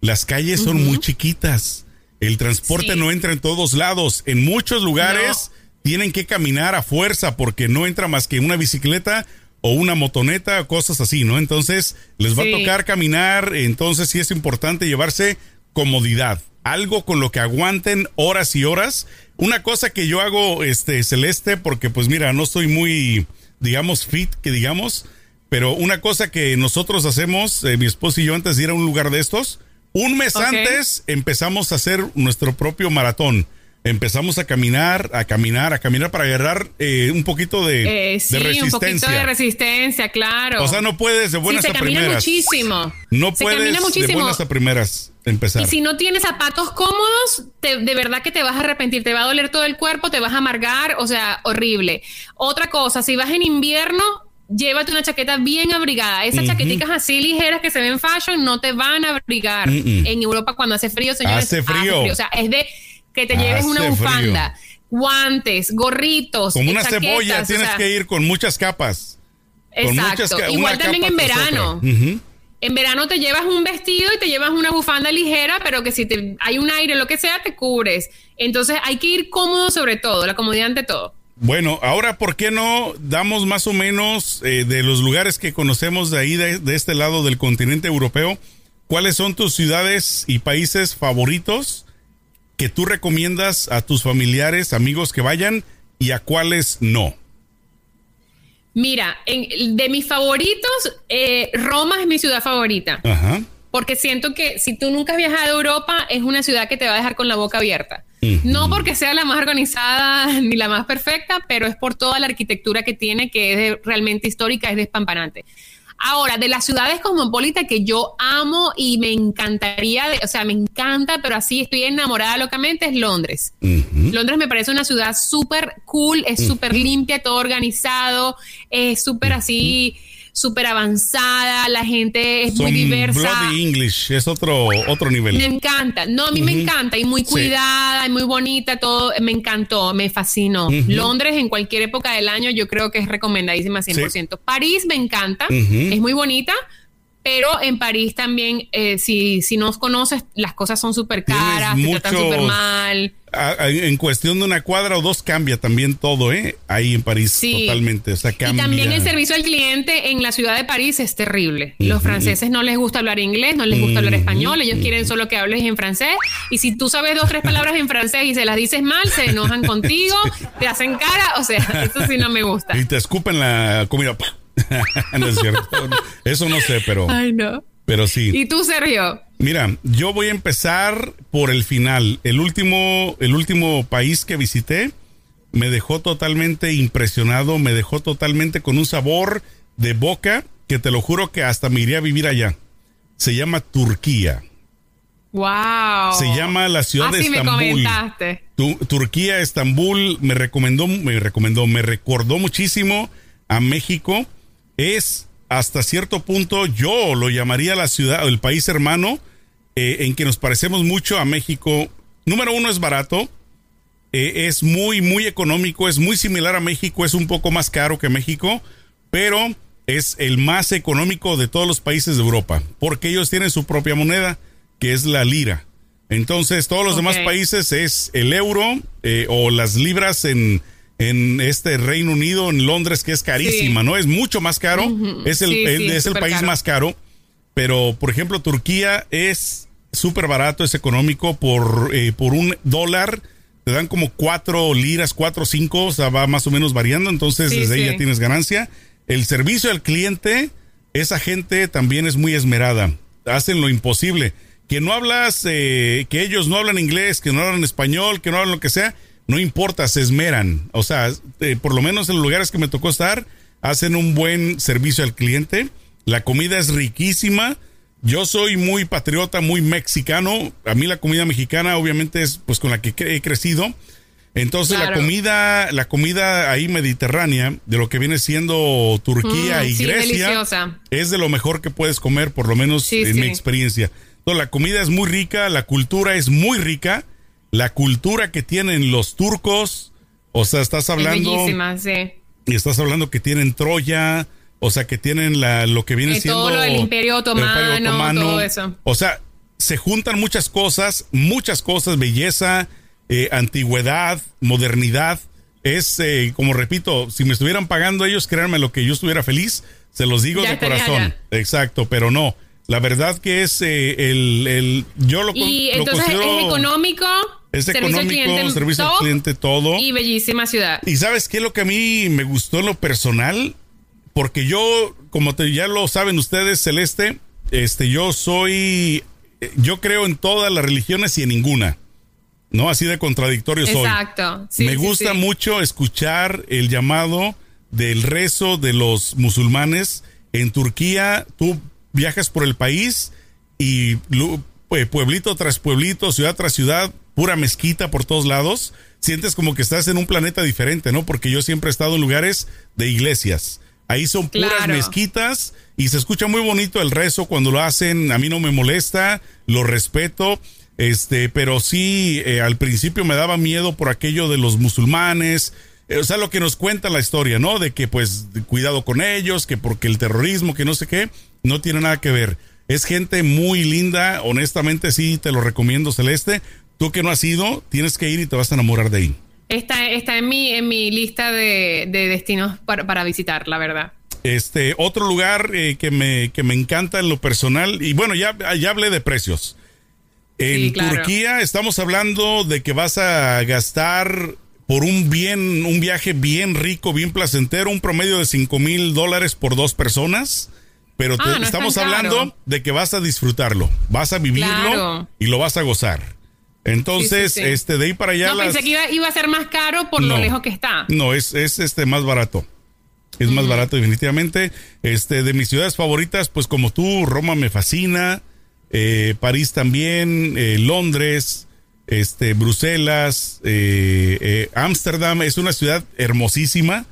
las calles son uh -huh. muy chiquitas. El transporte sí. no entra en todos lados. En muchos lugares no. tienen que caminar a fuerza porque no entra más que una bicicleta o una motoneta o cosas así, ¿no? Entonces les va sí. a tocar caminar. Entonces sí es importante llevarse comodidad. Algo con lo que aguanten horas y horas. Una cosa que yo hago, este, Celeste, porque pues mira, no estoy muy, digamos, fit, que digamos. Pero una cosa que nosotros hacemos, eh, mi esposo y yo, antes de ir a un lugar de estos, un mes okay. antes empezamos a hacer nuestro propio maratón. Empezamos a caminar, a caminar, a caminar para agarrar eh, un poquito de, eh, sí, de, resistencia. un poquito de resistencia, claro. O sea, no puedes de buenas sí, se a primeras. muchísimo. No se puedes muchísimo. de buenas a primeras empezar. Y si no tienes zapatos cómodos, te, de verdad que te vas a arrepentir, te va a doler todo el cuerpo, te vas a amargar, o sea, horrible. Otra cosa, si vas en invierno, llévate una chaqueta bien abrigada. Esas uh -huh. chaqueticas así ligeras que se ven fashion no te van a abrigar. Uh -uh. En Europa cuando hace frío, señores, hace frío. hace frío. O sea, es de que te lleves hace una bufanda. Frío. guantes, gorritos. Como una chaquetas, cebolla, o tienes sea, que ir con muchas capas. Con Exacto. muchas ca- Igual también en verano. En verano te llevas un vestido y te llevas una bufanda ligera, pero que si te, hay un aire, lo que sea, te cubres. Entonces hay que ir cómodo sobre todo, la comodidad ante todo. Bueno, ahora, ¿por qué no damos más o menos eh, de los lugares que conocemos de ahí, de, de este lado del continente europeo? ¿Cuáles son tus ciudades y países favoritos que tú recomiendas a tus familiares, amigos que vayan y a cuáles no? Mira, en- de mis favoritos, eh, Roma es mi ciudad favorita. Ajá. Porque siento que si tú nunca has viajado a Europa, es una ciudad que te va a dejar con la boca abierta. No porque sea la más organizada ni la más perfecta, pero es por toda la arquitectura que tiene, que es realmente histórica, es despampanante. Ahora, de las ciudades cosmopolitas que yo amo y me encantaría, o sea, me encanta, pero así estoy enamorada locamente, es Londres. Londres me parece una ciudad súper cool, es súper limpia, todo organizado, es súper así, súper avanzada, la gente es muy diversa. Bloody English, es otro, otro nivel. Me encanta, no, a mí me encanta y muy Sí. cuidada y muy bonita, todo me encantó, me fascinó. Londres en cualquier época del año yo creo que es recomendadísima 100%. París me encanta, es muy bonita, pero en París también, eh, si, si no conoces, las cosas son súper caras, te tratan súper mal. A- a- en cuestión de una cuadra o dos cambia también todo, ¿eh? Ahí en París, Sí. totalmente. O sea, Y cambia. también el servicio al cliente en la ciudad de París es terrible. Los franceses no les gusta hablar inglés, no les gusta hablar español, ellos quieren solo que hables en francés. Y si tú sabes dos, tres palabras en francés y se las dices mal, se enojan contigo, te hacen cara, o sea, eso sí no me gusta. Y te escupen la comida. no es cierto. Eso no sé, pero, Ay, no. pero sí. ¿Y tú, Sergio? Mira, yo voy a empezar por el final. El último, el último país que visité me dejó totalmente impresionado, me dejó totalmente con un sabor de boca que te lo juro que hasta me iría a vivir allá. Se llama Turquía. Wow. Se llama la ciudad Así de me Estambul. comentaste. Tu- Turquía, Estambul, me recomendó, me recomendó, me recordó muchísimo a México. Es hasta cierto punto, yo lo llamaría la ciudad, el país hermano, eh, en que nos parecemos mucho a México. Número uno es barato, eh, es muy, muy económico, es muy similar a México, es un poco más caro que México, pero es el más económico de todos los países de Europa, porque ellos tienen su propia moneda, que es la lira. Entonces, todos los demás países es el euro eh, o las libras en, en este Reino Unido, en Londres, que es carísima, Sí. ¿no? Es mucho más caro, es el, Sí, el- sí, es el país caro. más caro, pero por ejemplo, Turquía es súper barato, es económico, por, eh, por un dólar te dan como cuatro liras, cuatro o cinco, o sea, va más o menos variando, entonces desde ahí ya tienes ganancia. El servicio al cliente, esa gente también es muy esmerada, hacen lo imposible. Que no hablas, eh, que ellos no hablan inglés, que no hablan español, que no hablan lo que sea, no importa, se esmeran. O sea, eh, por lo menos en los lugares que me tocó estar, hacen un buen servicio al cliente. La comida es riquísima. Yo soy muy patriota, muy mexicano. A mí la comida mexicana obviamente es pues con la que he crecido. Entonces la comida, la comida ahí mediterránea, de lo que viene siendo Turquía Mm, y sí, Grecia, deliciosa. es de lo mejor que puedes comer, por lo menos Sí, en sí. mi experiencia. Entonces, la comida es muy rica, la cultura es muy rica, la cultura que tienen los turcos, o sea, estás Es hablando, sí. y estás hablando que tienen Troya, o sea, que tienen la, lo que viene Eh, siendo todo lo del Imperio Otomano, todo eso. O sea, se juntan muchas cosas, muchas cosas, belleza, eh, antigüedad, modernidad. Es, eh, como repito, si me estuvieran pagando ellos, créanme lo que yo estuviera feliz, se los digo Ya de corazón. allá. Exacto, pero no. La verdad que es eh, el, el, yo lo, Y lo entonces considero- es económico, es servicio al económico, cliente, servicio al cliente, todo. y bellísima ciudad. Y sabes qué es lo que a mí me gustó en lo personal, porque yo, como te- ya lo saben ustedes, Celeste, este, yo soy, eh, yo creo en todas las religiones y en ninguna, no así de contradictorio soy. Exacto. Sí, me sí, gusta sí. mucho escuchar el llamado del rezo de los musulmanes en Turquía. Tú viajas por el país y lu- pue- pueblito tras pueblito, ciudad tras ciudad, pura mezquita por todos lados. Sientes como que estás en un planeta diferente, ¿no? Porque yo siempre he estado en lugares de iglesias. Ahí son puras Claro. mezquitas y se escucha muy bonito el rezo cuando lo hacen. A mí no me molesta, lo respeto. Este, pero sí, eh, al principio me daba miedo por aquello de los musulmanes. eh, o sea, lo que nos cuenta la historia, ¿no? De que pues cuidado con ellos, que porque el terrorismo, que no sé qué, no tiene nada que ver. Es gente muy linda, honestamente sí, te lo recomiendo, Celeste. Tú que no has ido, tienes que ir y te vas a enamorar de ahí. Está, está en, mi, en mi lista de, de destinos para, para visitar, la verdad. Este, otro lugar eh, que, me, que me encanta en lo personal, y bueno, ya, ya hablé de precios. En Sí, claro. Turquía estamos hablando de que vas a gastar por un bien, un viaje bien rico, bien placentero, un promedio de 5 mil dólares por dos personas. Pero te- Ah, no es estamos caro. hablando de que vas a disfrutarlo, vas a vivirlo Claro. y lo vas a gozar. Entonces, Sí, sí, sí. este, de ahí para allá no, las- pensé que iba, iba a ser más caro por No. lo lejos que está. no, es, es este más barato. Es más barato definitivamente. Este, de mis ciudades favoritas, pues como tú, Roma me fascina, eh, París también, eh, Londres, este, Bruselas, eh, Ámsterdam es una ciudad hermosísima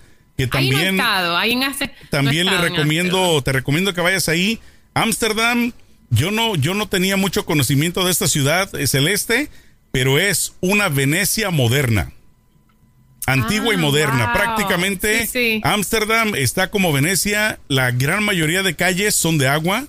que ahí no he también estado, ahí en hace- también no he le estado recomiendo, Ámsterdam. te recomiendo que vayas ahí. Ámsterdam, yo no, yo no tenía mucho conocimiento de esta ciudad eh, celeste, pero es una Venecia moderna. Antigua y Ah, moderna. wow. Prácticamente Sí, sí. Ámsterdam está como Venecia. La gran mayoría de calles son de agua.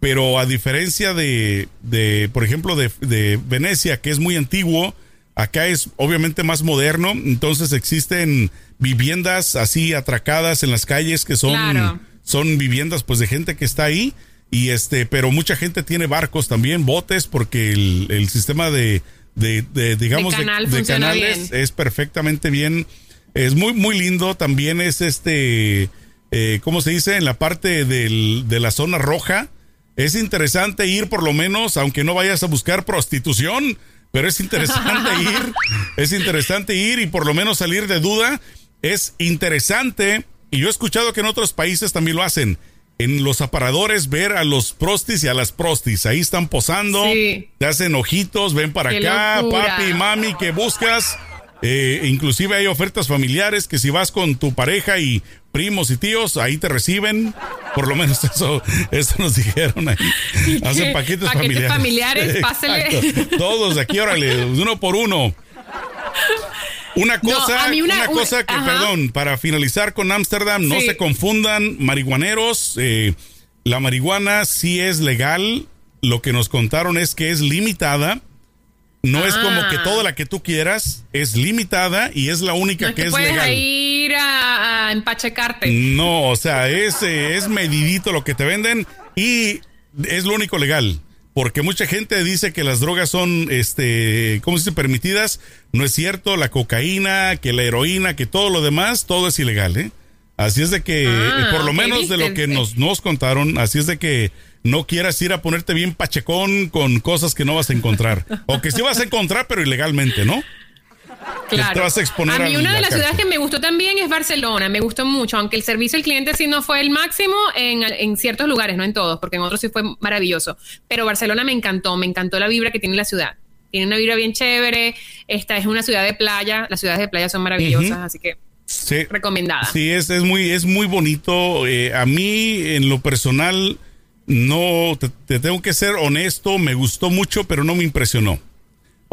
Pero a diferencia de, de por ejemplo, de, de Venecia, que es muy antiguo, acá es obviamente más moderno. Entonces existen viviendas así atracadas en las calles que son, Claro. son viviendas pues de gente que está ahí. Y este, pero mucha gente tiene barcos también, botes, porque el, el sistema de, de, de, digamos, de, canal de funciona canales bien. es perfectamente bien. Es muy, muy lindo. También es este, eh, ¿cómo se dice? En la parte del- de la zona roja. Es interesante ir por lo menos, aunque no vayas a buscar prostitución, pero es interesante ir, es interesante ir y por lo menos salir de duda. Es interesante, y yo he escuchado que en otros países también lo hacen, en los aparadores ver a los prostis y a las prostis. Ahí están posando, Sí. te hacen ojitos, ven para Qué acá, locura. papi, mami, que buscas. Eh, inclusive hay ofertas familiares que si vas con tu pareja y primos y tíos, ahí te reciben. Por lo menos eso, eso nos dijeron ahí. Hacen paquetes, Paquetes familiares, pásele. Exacto. Todos aquí, órale, uno por uno. Una cosa, una- cosa que, ajá. perdón, para finalizar con Ámsterdam, no se confundan, marihuaneros, eh, la marihuana sí es legal, lo que nos contaron es que es limitada, no es como Ah. que toda la que tú quieras, es limitada y es la única No que que es puedes legal. ir a, a empachecarte. No, o sea, es, eh, es medidito lo que te venden y es lo único legal. Porque mucha gente dice que las drogas son, este, ¿cómo se dice? Permitidas. No es cierto. La cocaína, que la heroína, que todo lo demás, todo es ilegal, ¿eh? Así es de que, Ah, eh, por lo menos de lo que nos, nos contaron, así es de que no quieras ir a ponerte bien pachecón con cosas que no vas a encontrar. o que sí vas a encontrar, pero ilegalmente, ¿no? Claro. te vas a exponer a mí a una de las ciudades que me gustó también es Barcelona. Me gustó mucho, aunque el servicio al cliente sí no fue el máximo en, en ciertos lugares, no en todos, porque en otros sí fue maravilloso. Pero Barcelona me encantó, me encantó la vibra que tiene la ciudad. Tiene una vibra bien chévere. Esta es una ciudad de playa. Las ciudades de playa son maravillosas, así que Sí. recomendada. Sí, es, es muy, es muy bonito. Eh, a mí, en lo personal, no, te, te tengo que ser honesto, me gustó mucho, pero no me impresionó.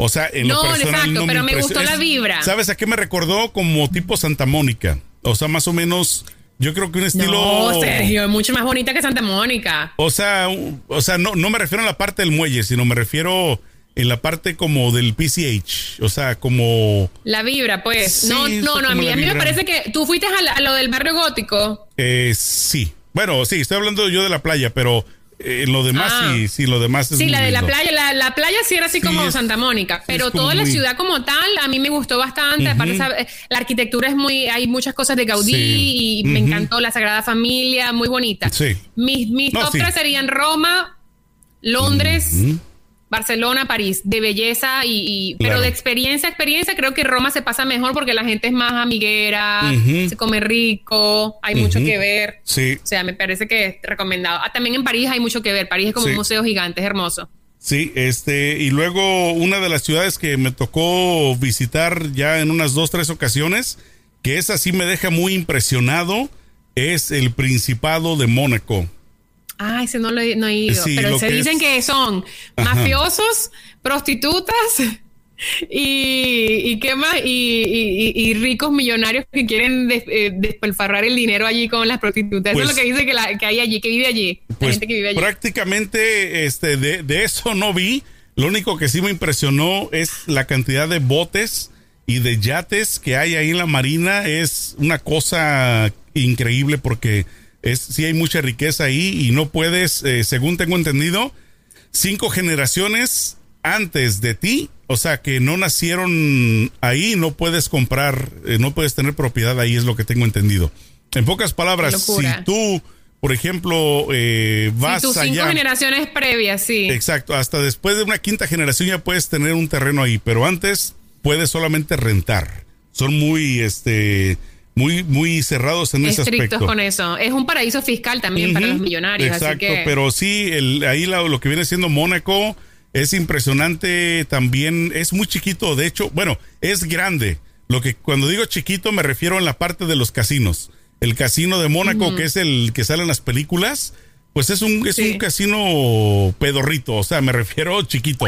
O sea, en No, lo personal exacto, no pero me impresio- gustó la vibra. ¿Sabes a qué me recordó? Como tipo Santa Mónica. O sea, más o menos, yo creo que un estilo... No, Sergio, es mucho más bonita que Santa Mónica. O sea, o sea, no, no me refiero a la parte del muelle, sino me refiero en la parte como del PCH. O sea, como... La vibra, pues. Sí, no, no, no. A mí, a mí me parece que tú fuiste a, la- a lo del barrio gótico. Eh, sí. Bueno, sí, estoy hablando yo de la playa, pero eh, lo demás Ah. sí, sí, lo demás es Sí, la de la playa, la, la playa sí era así Sí, como es- Santa Mónica, pero toda la ciudad como tal a mí me gustó bastante. Aparte, la arquitectura es muy, hay muchas cosas de Gaudí Sí. y me encantó la Sagrada Familia, muy bonita. Sí. Mis, mis No, top sí. tres serían Roma, Londres. Barcelona, París, de belleza y, y- pero de experiencia a experiencia creo que Roma se pasa mejor porque la gente es más amiguera, se come rico, hay mucho que ver. Sí, O sea, me parece que es recomendado. Ah, también en París hay mucho que ver. París es como Sí. un museo gigante, es hermoso. sí, este, y luego una de las ciudades que me tocó visitar ya en unas dos, tres ocasiones, que esa sí me deja muy impresionado, es el Principado de Mónaco. Ah, ese no lo he, no he ido. Sí, pero se que dicen es- que son Ajá. mafiosos, prostitutas y, y qué más, y, y- y- ricos millonarios que quieren des- eh, despilfarrar el dinero allí con las prostitutas. Pues- Eso es lo que dice que, la- que hay allí, que vive allí. la Pues gente que vive allí. prácticamente este, de, de eso no vi. Lo único que sí me impresionó es la cantidad de botes y de yates que hay ahí en la marina. Es una cosa increíble porque es, sí hay mucha riqueza ahí y no puedes, eh, según tengo entendido, cinco generaciones antes de ti, o sea que no nacieron ahí, no puedes comprar, eh, no puedes tener propiedad ahí, es lo que tengo entendido. En pocas palabras, si tú, por ejemplo, eh, vas Sí, tus cinco allá. generaciones previas, sí. Exacto, hasta después de una quinta generación ya puedes tener un terreno ahí, pero antes puedes solamente rentar. Son muy, este, muy, muy cerrados en ese Estrictos aspecto. con eso. Es un paraíso fiscal también para los millonarios. Exacto, así que... pero sí, el, ahí lo que viene siendo Mónaco es impresionante también, es muy chiquito, de hecho, bueno, es grande. Lo que cuando digo chiquito me refiero en la parte de los casinos. El casino de Mónaco, que es el que sale en las películas, pues es un, es Sí. un casino pedorrito, o sea, me refiero chiquito.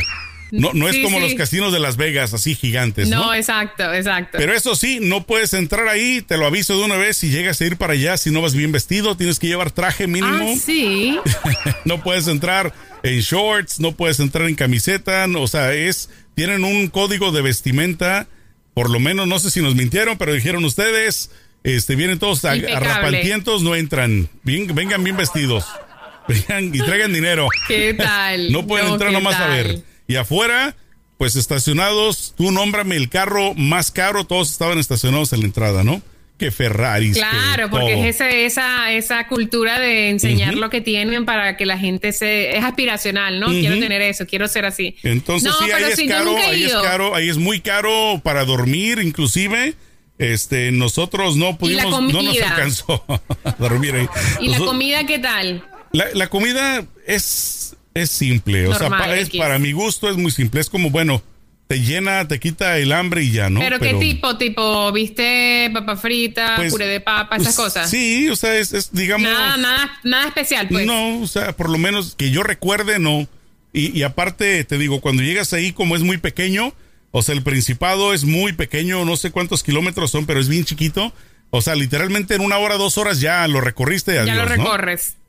No, no es Sí, como sí. los casinos de Las Vegas, así gigantes, ¿no? no, exacto, exacto. Pero eso sí, no puedes entrar ahí, te lo aviso de una vez, si llegas a ir para allá, si no vas bien vestido, tienes que llevar traje mínimo. ah, sí. no puedes entrar en shorts, no puedes entrar en camiseta, no, o sea, es tienen un código de vestimenta, por lo menos no sé si nos mintieron, pero dijeron ustedes, este vienen todos a, Impecable. arrapaltientos, no entran, bien, vengan bien vestidos. Vengan y traigan dinero. ¿Qué tal? No pueden entrar ¿qué nomás a ver. Y afuera, pues estacionados, tú nómbrame el carro más caro, todos estaban estacionados en la entrada, ¿no? Que Ferraris. Claro, que porque todo. es ese, esa, esa cultura de enseñar lo que tienen para que la gente se... Es aspiracional, ¿no? Quiero tener eso, quiero ser así. Entonces No, sí, ahí es yo caro, ahí es caro, ahí es muy caro para dormir, inclusive. Este, nosotros no pudimos, no nos alcanzó a dormir ahí. ¿Y la comida qué tal? la, la comida es, es simple, o sea, pa- es, para mi gusto es muy simple, es como, bueno, te llena, te quita el hambre y ya, ¿no? ¿Pero, qué tipo? ¿Tipo, viste, papa frita, pues, puré de papa, esas pues, cosas? Sí, o sea, es, es, digamos... Nada, nada, nada especial, pues. No, o sea, por lo menos que yo recuerde, no. Y, y aparte, te digo, cuando llegas ahí, como es muy pequeño, o sea, el Principado es muy pequeño, no sé cuántos kilómetros son, pero es bien chiquito. O sea, literalmente en una hora, dos horas ya lo recorriste. ya lo ¿no?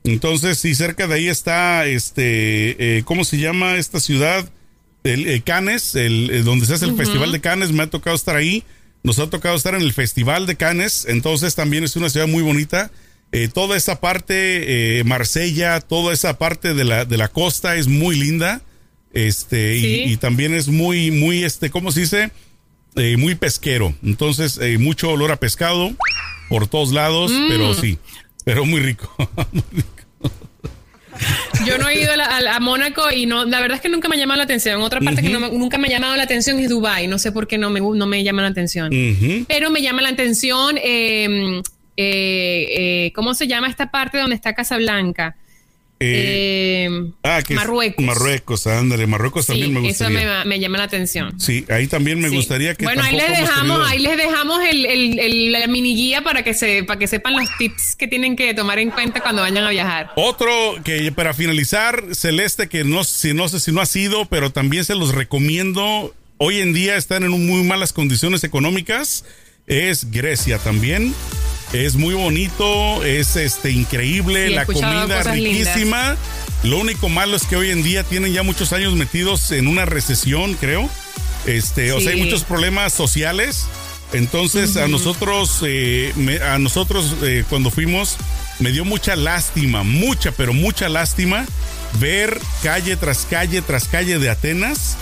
Entonces, sí, cerca de ahí está, este, eh, ¿cómo se llama esta ciudad? El, eh, Cannes, el, eh, donde se hace el Festival de Cannes, me ha tocado estar ahí. Nos ha tocado estar en el Festival de Cannes, entonces también es una ciudad muy bonita. Eh, toda esa parte, eh, Marsella, toda esa parte de la, de la costa es muy linda. Este, Sí. y, y también es muy, muy, este, ¿cómo se dice? Eh, muy pesquero. Entonces, eh, mucho olor a pescado por todos lados, Mm. pero sí, pero muy rico. muy rico. Yo no he ido a, la- a- a Mónaco y no, la verdad es que nunca me ha llamado la atención. Otra parte que no me- nunca me ha llamado la atención es Dubai. No sé por qué no me, no me llama la atención. Pero me llama la atención, eh, eh, eh, ¿cómo se llama esta parte donde está Casablanca? Eh, Eh, ah, que Marruecos. Marruecos, ándale, Marruecos Sí, también me eso gustaría. me, me llama la atención. Sí, ahí también me Sí. gustaría que bueno ahí les dejamos tenido- ahí les dejamos el, el- el- la mini guía para que se para que sepan los tips que tienen que tomar en cuenta cuando vayan a viajar Otro que para finalizar, Celeste, que no, si, no sé si no ha sido, pero también se los recomiendo. Hoy en día están en muy malas condiciones económicas. Es Grecia también. Es muy bonito, es este increíble, Sí, la comida lindas. riquísima. Lo único malo es que hoy en día tienen ya muchos años metidos en una recesión, creo. Este, o sea, hay muchos problemas sociales. Entonces, a nosotros, eh, me- a nosotros eh, cuando fuimos, me dio mucha lástima, mucha, pero mucha lástima ver calle tras calle tras calle de Atenas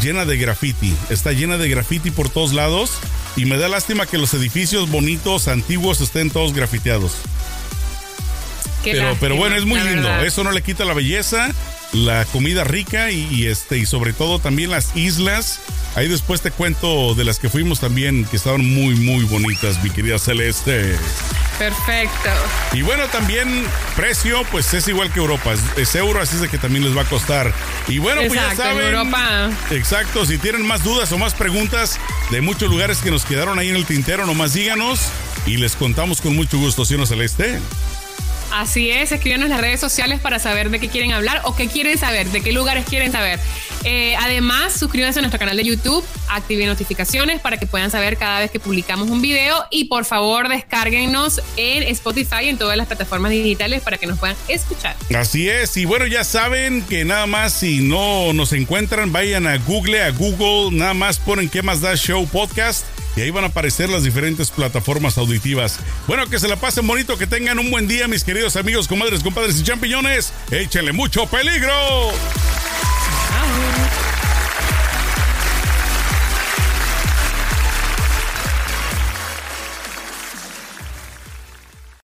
llena de graffiti. Está llena de graffiti por todos lados y me da lástima que los edificios bonitos, antiguos, estén todos grafiteados. Qué Pero, lástima, pero bueno, es muy lindo. verdad. Eso no le quita la belleza, la comida rica y, y, este y sobre todo también las islas. Ahí después te cuento de las que fuimos también que estaban muy muy bonitas, mi querida Celeste. perfecto Y bueno, también precio, pues es igual que Europa, es, es euro, así es de que también les va a costar. Y bueno, pues ya en saben. Europa. Exacto, si tienen más dudas o más preguntas de muchos lugares que nos quedaron ahí en el tintero, nomás díganos y les contamos con mucho gusto, ¿sí o no, Celeste? Así es, escríbanos en las redes sociales para saber de qué quieren hablar o qué quieren saber, de qué lugares quieren saber. Eh, además, suscríbanse a nuestro canal de YouTube, activen notificaciones para que puedan saber cada vez que publicamos un video y por favor descárguenos en Spotify y en todas las plataformas digitales para que nos puedan escuchar. Así es, y bueno, ya saben que nada más si no nos encuentran, vayan a Google, a Google, nada más ponen qué más da Show Podcast y ahí van a aparecer las diferentes plataformas auditivas. Bueno, que se la pasen bonito, que tengan un buen día, mis queridos amigos, comadres, compadres y champiñones. Échenle mucho peligro. down.